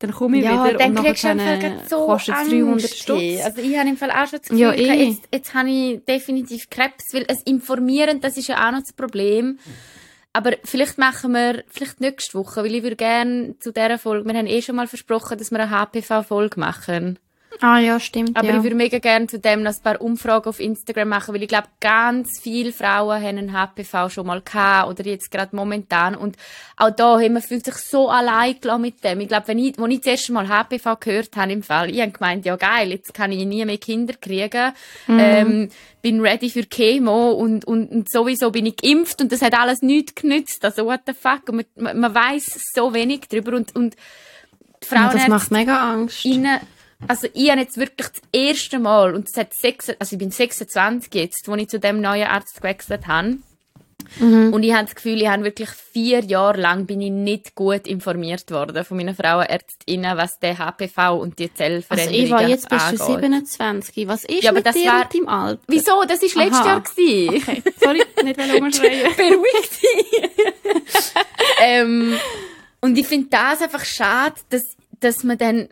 Speaker 1: dann komme ich wieder
Speaker 2: dann
Speaker 1: und
Speaker 2: kriegst du
Speaker 1: nachher
Speaker 2: einfach grad so
Speaker 1: kostet es
Speaker 2: Angst.
Speaker 1: 300 Stutz.
Speaker 2: Also ich habe im Fall auch schon das Gefühl,
Speaker 1: Ja,
Speaker 2: gehabt,
Speaker 1: eh.
Speaker 2: jetzt, jetzt habe ich definitiv Krebs, weil es informieren, das ist ja auch noch das Problem. Aber vielleicht machen wir, vielleicht nächste Woche, weil ich würde gerne zu dieser Folge, wir haben eh schon mal versprochen, dass wir eine HPV-Folge machen.
Speaker 1: Ah ja, stimmt,
Speaker 2: Aber
Speaker 1: ja.
Speaker 2: ich würde mega gerne zu dem noch ein paar Umfragen auf Instagram machen, weil ich glaube, ganz viele Frauen haben einen HPV schon mal gehabt oder jetzt gerade momentan. Und auch da, hey, man fühlt sich so allein gelassen mit dem. Ich glaube, wenn ich, als ich das erste Mal HPV gehört habe im Fall, ich habe gemeint, ja geil, jetzt kann ich nie mehr Kinder kriegen. Ähm, bin ready für Chemo und, und, und sowieso bin ich geimpft und das hat alles nichts genützt. Also what the fuck? Und man, man, weiss so wenig drüber und, und die
Speaker 1: ja,
Speaker 2: Frauen
Speaker 1: das macht mega Angst.
Speaker 2: innen, also ich habe jetzt wirklich das erste Mal, und hat sechs, also ich bin 26 jetzt, als ich zu dem neuen Arzt gewechselt habe.
Speaker 1: Mhm.
Speaker 2: Und ich habe das Gefühl, ich habe wirklich vier Jahre lang bin ich nicht gut informiert worden von meinen Frauenärztinnen, was der HPV und die
Speaker 1: Also
Speaker 2: Zellveränderungen
Speaker 1: Eva, jetzt bist du
Speaker 2: angeht.
Speaker 1: 27. Was ist
Speaker 2: Ja, aber
Speaker 1: mit
Speaker 2: das
Speaker 1: dir
Speaker 2: war-
Speaker 1: und deinem Alter?
Speaker 2: Wieso? Das war letztes. Jahr. Gewesen.
Speaker 1: Okay. Sorry, nicht wollen umschreien.
Speaker 2: Beruhigt dich. ähm, und ich finde das einfach schade, dass, dass man dann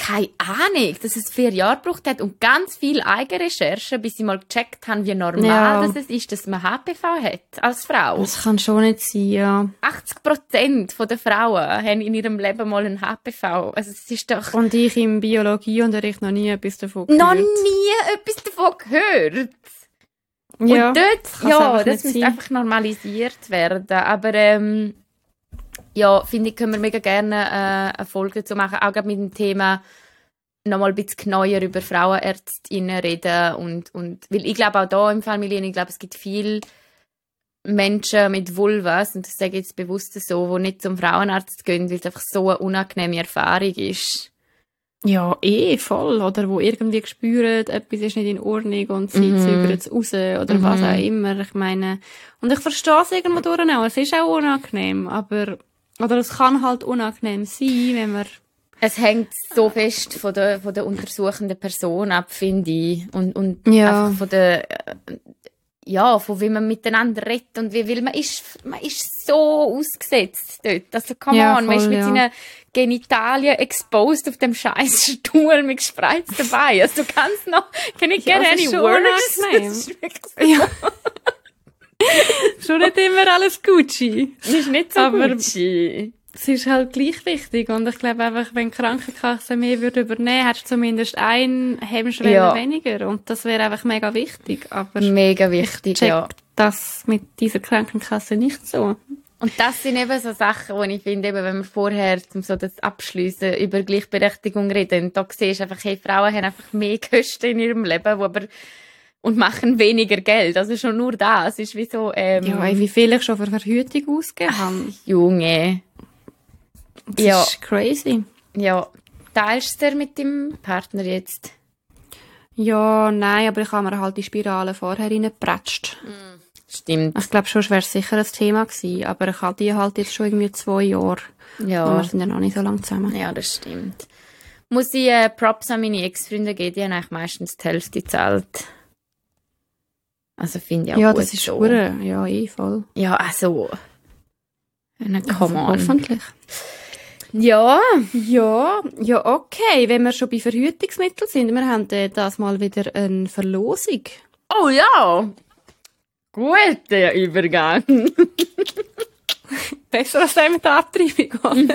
Speaker 2: keine Ahnung, dass es vier Jahre gebraucht hat und ganz viel Eigenrecherche, bis sie mal gecheckt haben, wie normal
Speaker 1: Ja.
Speaker 2: das es ist, dass man HPV hat als Frau.
Speaker 1: Das kann schon nicht sein, ja.
Speaker 2: 80 Prozent der Frauen haben in ihrem Leben mal ein HPV. Also es ist doch
Speaker 1: Und ich im Biologieunterricht noch nie etwas davon gehört.
Speaker 2: noch nie etwas davon gehört.
Speaker 1: Ja,
Speaker 2: und dort,
Speaker 1: kann's
Speaker 2: ja, das müsste
Speaker 1: sein.
Speaker 2: einfach normalisiert werden. Aber ähm, ja, finde ich, können wir mega gerne äh, eine Folge dazu machen, auch mit dem Thema nochmal ein bisschen genauer über Frauenärztinnen reden und, und weil ich glaube auch da im Familien, ich glaube es gibt viele Menschen mit Vulvas und das sage ich jetzt bewusst so, die nicht zum Frauenarzt gehen, weil es einfach so eine unangenehme Erfahrung ist.
Speaker 1: Ja, eh, voll. Oder wo irgendwie spüren, etwas ist nicht in Ordnung und sie
Speaker 2: Mhm.
Speaker 1: zögern es raus oder was
Speaker 2: Mhm.
Speaker 1: auch immer. Ich meine, und ich verstehe es irgendwo durch auch. Es ist auch unangenehm, aber, oder es kann halt unangenehm sein, wenn man,
Speaker 2: Es hängt so fest von der, von der untersuchenden Person ab, finde ich. Und, und
Speaker 1: Ja.
Speaker 2: einfach von der, äh, ja, von wie man miteinander redet und wie, weil man ist, man ist so ausgesetzt dort. Also, come
Speaker 1: Ja,
Speaker 2: on, man ist
Speaker 1: voll,
Speaker 2: mit
Speaker 1: ja.
Speaker 2: seinen Genitalien exposed auf dem scheiß Stuhl mit gespreizten Beinen. Also, du kannst noch, can it
Speaker 1: Ja,
Speaker 2: get
Speaker 1: es
Speaker 2: any worse?
Speaker 1: ja. schon nicht immer alles Gucci.
Speaker 2: Das ist nicht so
Speaker 1: Aber-
Speaker 2: Gucci.
Speaker 1: Es ist halt gleich wichtig und ich glaube einfach, wenn die Krankenkasse mehr würde übernehmen, hättest du zumindest ein Hemmschwelle
Speaker 2: Ja.
Speaker 1: weniger und das wäre einfach mega wichtig, aber
Speaker 2: Mega wichtig,
Speaker 1: check
Speaker 2: ja.
Speaker 1: das mit dieser Krankenkasse nicht so.
Speaker 2: Und das sind eben so Sachen, wo ich finde, eben, wenn wir vorher, um so das abschließen, über Gleichberechtigung reden, da siehst du einfach, hey, Frauen haben einfach mehr Kosten in ihrem Leben, wo aber, und machen weniger Geld. Also schon nur das ist wie so, ähm,
Speaker 1: Ja, ey, wie viel ich schon für Verhütung ausgegeben habe.
Speaker 2: Junge.
Speaker 1: Das
Speaker 2: Ja.
Speaker 1: ist crazy.
Speaker 2: Ja. Teilst du dir mit dem Partner jetzt?
Speaker 1: Ja, nein, aber ich habe mir halt die Spirale vorher reingepratscht.
Speaker 2: Stimmt.
Speaker 1: Ich glaube, schon wäre es sicher ein Thema gewesen, aber ich habe die halt jetzt schon irgendwie zwei Jahre. Und
Speaker 2: Ja.
Speaker 1: wir sind ja noch nicht so lange zusammen.
Speaker 2: Ja, das stimmt. Muss ich äh, Props an meine Ex-Freunde geben, die haben eigentlich meistens die Hälfte gezahlt. Also finde ich auch
Speaker 1: Ja,
Speaker 2: gut
Speaker 1: das ist
Speaker 2: so.
Speaker 1: hure, ja, eh voll.
Speaker 2: Ja, also. Na, come on.
Speaker 1: Hoffentlich.
Speaker 2: Ja,
Speaker 1: Ja, ja, okay. Wenn wir schon bei Verhütungsmitteln sind, wir haben äh, das mal wieder eine Verlosung.
Speaker 2: Oh ja! Guter Übergang.
Speaker 1: Besser als der mit der Abtreibung.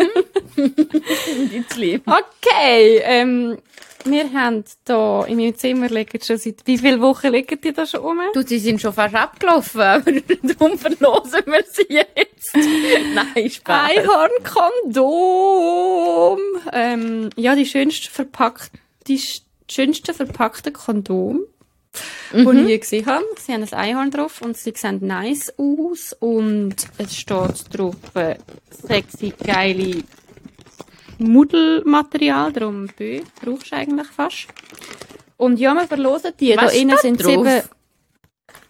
Speaker 2: Jetzt lieb.
Speaker 1: okay, ähm, wir haben da in meinem Zimmer liegen schon seit wie viele Wochen liegen die da schon rum?
Speaker 2: Du, sie sind schon fast abgelaufen, aber darum verlosen wir sie jetzt. Nein, Spaß.
Speaker 1: Einhornkondom. Ähm, ja, die schönste verpackt, die sch- schönste verpackte Kondom,
Speaker 2: Mhm.
Speaker 1: die ich je gesehen habe. Sie haben ein Einhorn drauf und sie sehen nice aus und es steht drauf äh, sexy, geile Muddelmaterial, darum Bö, brauchst du eigentlich fast. Und ja, wir verlosen die.
Speaker 2: Was
Speaker 1: da innen sind
Speaker 2: drauf?
Speaker 1: sieben...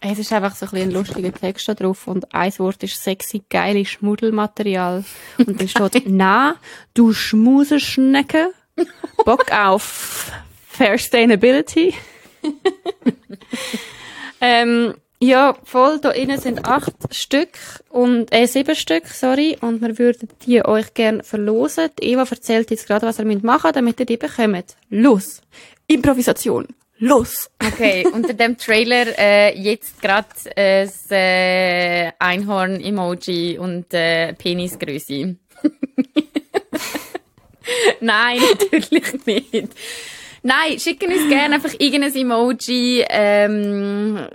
Speaker 1: Es ist einfach so ein, bisschen ein lustiger Text da drauf und ein Wort ist sexy, geile Schmuddelmaterial. Und dann steht, na, du Schmuseschnecke, Bock auf Sustainability. ähm, ja, voll, da innen sind acht Stück und, äh, sieben Stück, sorry, und wir würden die euch gerne verlosen. Die Eva erzählt jetzt gerade, was ihr müsst machen damit ihr die bekommt. Los! Improvisation! Los!
Speaker 2: Okay, unter dem Trailer äh, jetzt gerade äh, das äh, Einhorn-Emoji und äh, Penisgröße. Nein, natürlich nicht. Nein, schicken uns gerne einfach irgendein Emoji. Ähm,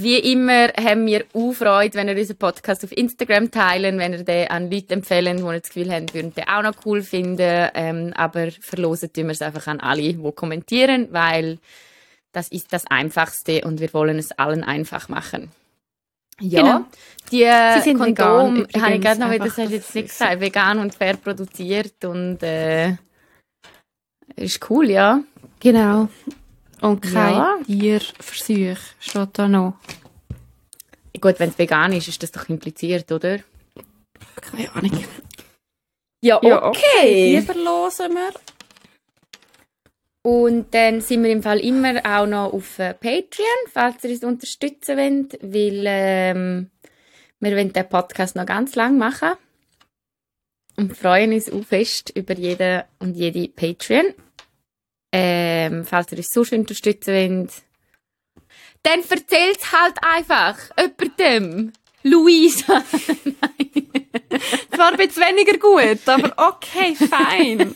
Speaker 2: wie immer haben wir auch Freude, wenn ihr unseren Podcast auf Instagram teilen, wenn ihr den an Leute empfehlen, die ihr das Gefühl haben, würden den auch noch cool finden. Ähm, aber verlosen tun wir es einfach an alle, die kommentieren, weil das ist das Einfachste und wir wollen es allen einfach machen. Ja,
Speaker 1: Genau.
Speaker 2: die
Speaker 1: Sie sind vegan,
Speaker 2: Kondom, habe ich gerade noch das hast jetzt nicht
Speaker 1: es-
Speaker 2: gesagt, vegan und fair produziert und äh, ist cool, ja.
Speaker 1: Genau. Und kein
Speaker 2: Ja.
Speaker 1: Tierversuch steht da noch.
Speaker 2: Gut, wenn es vegan ist, ist das doch impliziert, oder?
Speaker 1: Keine Ahnung.
Speaker 2: Ja,
Speaker 1: Die verlosen wir.
Speaker 2: Und dann sind wir im Fall immer auch noch auf äh, Patreon, falls ihr uns unterstützen wollt, weil ähm, wir wollen den Podcast noch ganz lang machen und freuen uns auch fest über jeden und jede Patreon. Ähm, falls ihr uns sonst unterstützen wollt, dann erzählt halt einfach jemandem. Luisa.
Speaker 1: Zwar ein bisschen weniger gut, aber okay, fein.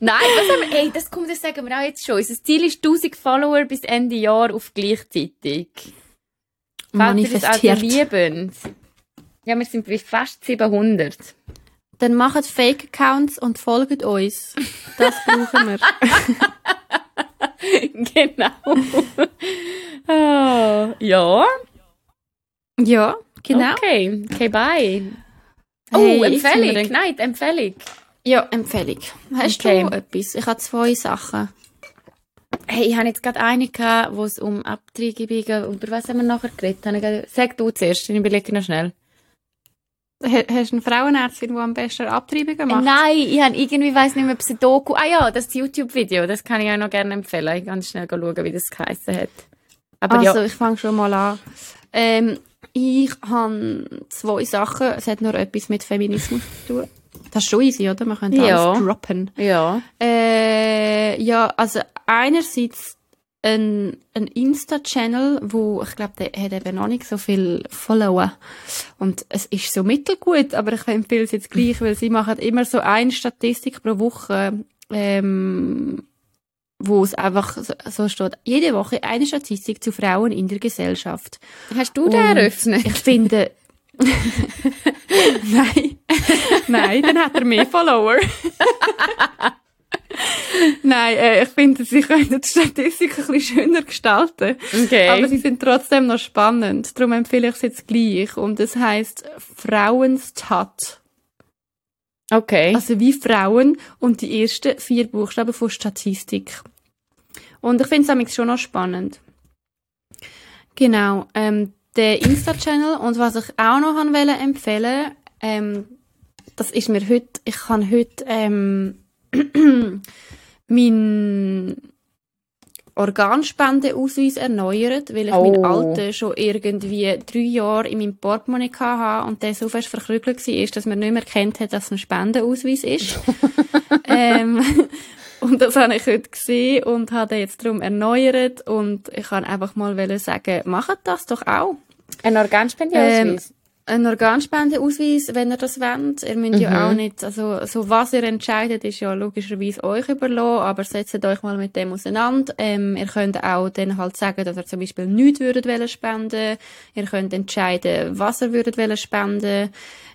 Speaker 2: Nein, was haben wir, ey, das kommt, das sagen wir auch jetzt schon. Unser Ziel ist 1000 Follower bis Ende Jahr auf gleichzeitig. Das
Speaker 1: Manifestiert.
Speaker 2: lieben. Ja, wir sind bei fast 700.
Speaker 1: Dann macht Fake-Accounts und folgt uns. Das brauchen wir.
Speaker 2: genau. Ah, ja,
Speaker 1: ja, genau.
Speaker 2: okay. Okay, bye. Oh,
Speaker 1: Hey,
Speaker 2: Empfehlung. Nein, Empfehlung.
Speaker 1: Ja, Empfehlung. Hast
Speaker 2: Okay.
Speaker 1: du etwas? Ich habe zwei Sachen.
Speaker 2: Hey, ich habe jetzt gerade eine gehabt, wo es um Abtreibungen, über was haben wir nachher geredet? Sag du zuerst, ich überlege noch schnell.
Speaker 1: Ha- Hast du eine Frauenärztin, die am besten Abtreibungen macht?
Speaker 2: Nein, ich habe irgendwie, weiss nicht mehr, ob es ein Doku... Ah ja, das YouTube-Video, das kann ich euch noch gerne empfehlen. Ich kann schnell schauen, wie das geheissen hat. Aber
Speaker 1: Also,
Speaker 2: ja,
Speaker 1: ich fange schon mal an. Ähm, ich habe zwei Sachen. Es hat nur etwas mit Feminismus zu tun. Das ist schon easy, oder? Man könnte
Speaker 2: Ja.
Speaker 1: alles droppen.
Speaker 2: ja.
Speaker 1: Äh, ja, also einerseits ein, ein Insta-Channel, wo ich glaube, der hat eben noch nicht so viel Follower. Und es ist so mittelgut, aber ich empfehle es jetzt gleich, weil sie machen immer so eine Statistik pro Woche, ähm, wo es einfach so, steht, jede Woche eine Statistik zu Frauen in der Gesellschaft.
Speaker 2: Hast du den
Speaker 1: Und
Speaker 2: eröffnet?
Speaker 1: Ich finde, nein, nein, dann hat er mehr Follower. nein, äh, ich finde, sie können die Statistik ein bisschen schöner gestalten.
Speaker 2: Okay.
Speaker 1: Aber sie sind trotzdem noch spannend. Darum empfehle ich es jetzt gleich. Und es heißt Frauenstat.
Speaker 2: okay.
Speaker 1: Also wie Frauen und die ersten vier Buchstaben von Statistik. Und ich finde es schon noch spannend. Genau, ähm, der Insta-Channel und was ich auch noch han wollte empfehlen, ähm, das ist mir heute, ich kann heute ähm, mein Organspendeausweis erneuert, weil ich
Speaker 2: Oh.
Speaker 1: meinen alten schon irgendwie drei Jahre in meinem Portemonnaie hatte und der so fest verkrügelt war, dass man nicht mehr kennt hat, dass es ein Spendenausweis ist. ähm, Und das habe ich heute gesehen und habe den jetzt darum erneuert und ich kann einfach mal sagen, macht das doch auch.
Speaker 2: Ein Organspendeausweis?
Speaker 1: Ähm, ein Organspendeausweis, wenn ihr das wollt. Ihr müsst mhm. ja auch nicht, also, so was ihr entscheidet, ist ja logischerweise euch überlassen, aber setzt euch mal mit dem auseinander. Ähm, ihr könnt auch dann halt sagen, dass ihr zum Beispiel nichts würdet wollen spenden. Ihr könnt entscheiden, was ihr würdet wollen spenden.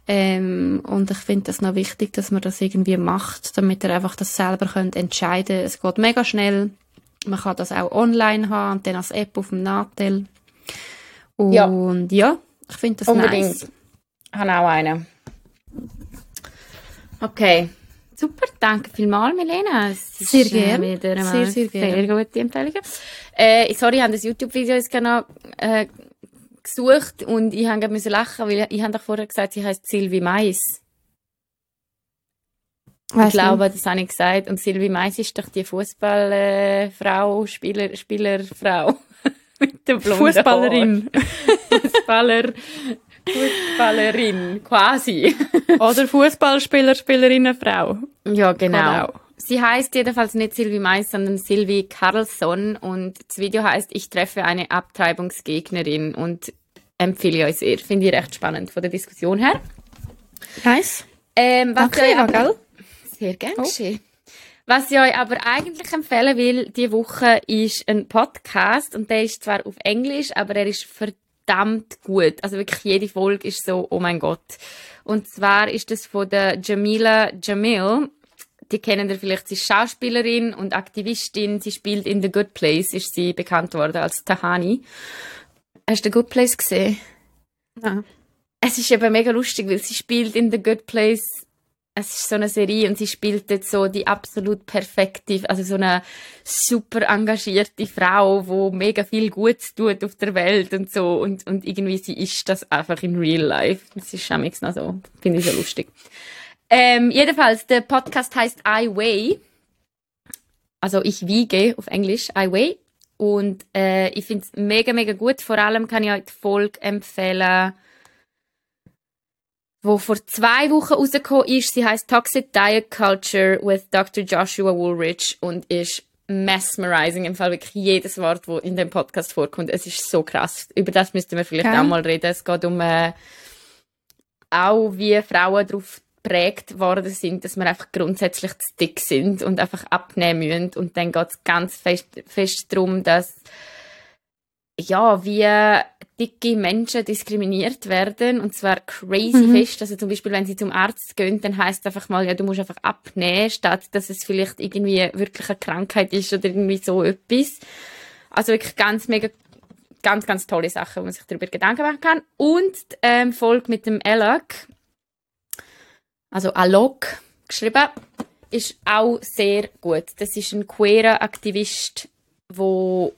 Speaker 1: Ähm, und ich finde das noch wichtig, dass man das irgendwie macht, damit ihr einfach das selber könnt entscheiden. Es geht mega schnell. Man kann das auch online haben und dann als App auf dem Nadel. Und ja, ja ich finde das Unbedingt. nice.
Speaker 2: Ich habe auch einen. Okay. Super, danke vielmals, Milena.
Speaker 1: sehr gerne.
Speaker 2: Äh, sehr, sehr gerne. Sehr gute Empfehlungen. Äh, sorry, ich habe das YouTube-Video jetzt genau äh, gesucht und ich habe müssen lachen, weil ich habe doch vorher gesagt, sie heißt Sylvie Mais. Weißt ich glaube, das habe ich gesagt. Und Sylvie Mais ist doch die Fußballfrau, äh, Spieler, Spielerfrau. Mit der
Speaker 1: Fußballerin.
Speaker 2: Fußballer, Fußballerin, quasi.
Speaker 1: Oder Fußballspieler, Spielerin, Frau.
Speaker 2: Ja, genau. Sie heißt jedenfalls nicht Sylvie Mais, sondern Sylvie Carlson und das Video heißt Ich treffe eine Abtreibungsgegnerin und empfehle euch sehr. Finde ich recht spannend von der Diskussion her.
Speaker 1: Nice.
Speaker 2: Ähm, was
Speaker 1: Danke, ja, gell?
Speaker 2: Sehr gerne oh. Was ich euch aber eigentlich empfehlen will, diese Woche ist ein Podcast und der ist zwar auf Englisch, aber er ist verdammt gut. Also wirklich jede Folge ist so, oh mein Gott. Und zwar ist das von der Jamila Jamil. Die kennen ihr vielleicht, sie ist Schauspielerin und Aktivistin. Sie spielt in The Good Place, ist sie bekannt worden als Tahani. Hast du The Good Place gesehen?
Speaker 1: Ja.
Speaker 2: Es ist eben mega lustig, weil sie spielt in The Good Place es ist so eine Serie und sie spielt jetzt so die absolut perfekte, also so eine super engagierte Frau, wo mega viel Gutes tut auf der Welt und so und, und irgendwie sie ist das einfach in real life. Das ist schon noch so, finde ich so lustig. Ähm, jedenfalls, der Podcast heißt I Weigh. Also ich wiege auf Englisch, I Weigh. Und äh, ich finde es mega, mega gut. Vor allem kann ich euch die Folge empfehlen, wo vor zwei Wochen rausgekommen ist. Sie heißt Toxic Diet Culture with Dr. Joshua Woolrich und ist mesmerizing. Im Fall wirklich jedes Wort, das in dem Podcast vorkommt. Es ist so krass. Über das müssten wir vielleicht okay. auch mal reden. Es geht um äh, auch, wie Frauen darauf geprägt worden sind, dass wir einfach grundsätzlich zu dick sind und einfach abnehmen müssen. Und dann geht es ganz fest, fest darum, dass ja, wie dicke Menschen diskriminiert werden und zwar crazy mhm. fest. Also zum Beispiel, wenn sie zum Arzt gehen, dann heißt es einfach mal, ja, du musst einfach abnehmen, statt dass es vielleicht irgendwie wirklich eine Krankheit ist oder irgendwie so etwas. Also wirklich ganz mega, ganz, ganz tolle Sachen, wo man sich darüber Gedanken machen kann. Und ähm, Folge mit dem Alok, also Alok geschrieben, ist auch sehr gut. Das ist ein queerer Aktivist, wo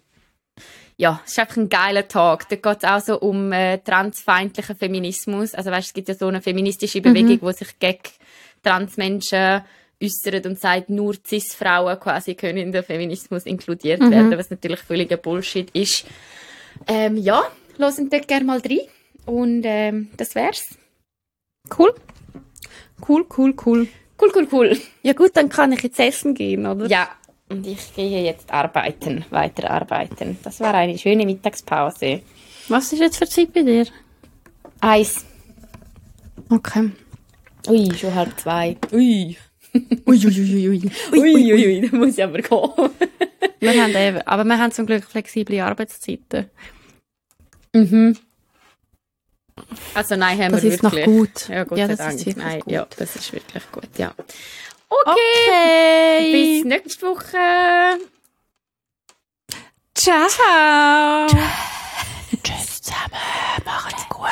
Speaker 2: ja, es ist einfach ein geiler Tag. Da geht es auch so um äh, transfeindlichen Feminismus. Also weißt, es gibt ja so eine feministische Bewegung, mhm. die sich gegen Transmenschen äußert und sagt, nur Cis-Frauen quasi können in den Feminismus inkludiert mhm. werden, was natürlich völliger Bullshit ist. Ähm, ja, hören dort gerne mal rein. Und ähm, das wär's.
Speaker 1: Cool. Cool, cool, cool.
Speaker 2: Cool, cool, cool.
Speaker 1: Ja gut, dann kann ich jetzt essen gehen, oder?
Speaker 2: Ja, und ich gehe jetzt arbeiten, weiter arbeiten. Das war eine schöne Mittagspause.
Speaker 1: Was ist jetzt für Zeit bei dir?
Speaker 2: Eis.
Speaker 1: Okay.
Speaker 2: Ui, schon halb zwei.
Speaker 1: Ui.
Speaker 2: ui, ui, ui, ui. Ui, ui, ui, da muss ich aber gehen.
Speaker 1: wir haben eben, aber wir haben zum Glück flexible Arbeitszeiten.
Speaker 2: Mhm. Also nein, haben
Speaker 1: das
Speaker 2: wir
Speaker 1: wirklich. Das ist noch gut.
Speaker 2: Ja, Gott
Speaker 1: ja,
Speaker 2: sei Dank. Nein,
Speaker 1: gut.
Speaker 2: ja, das ist wirklich gut, ja.
Speaker 1: Okay.
Speaker 2: okay. Bis nächste Woche.
Speaker 1: Ciao.
Speaker 2: Tschüss zusammen. Macht's gut.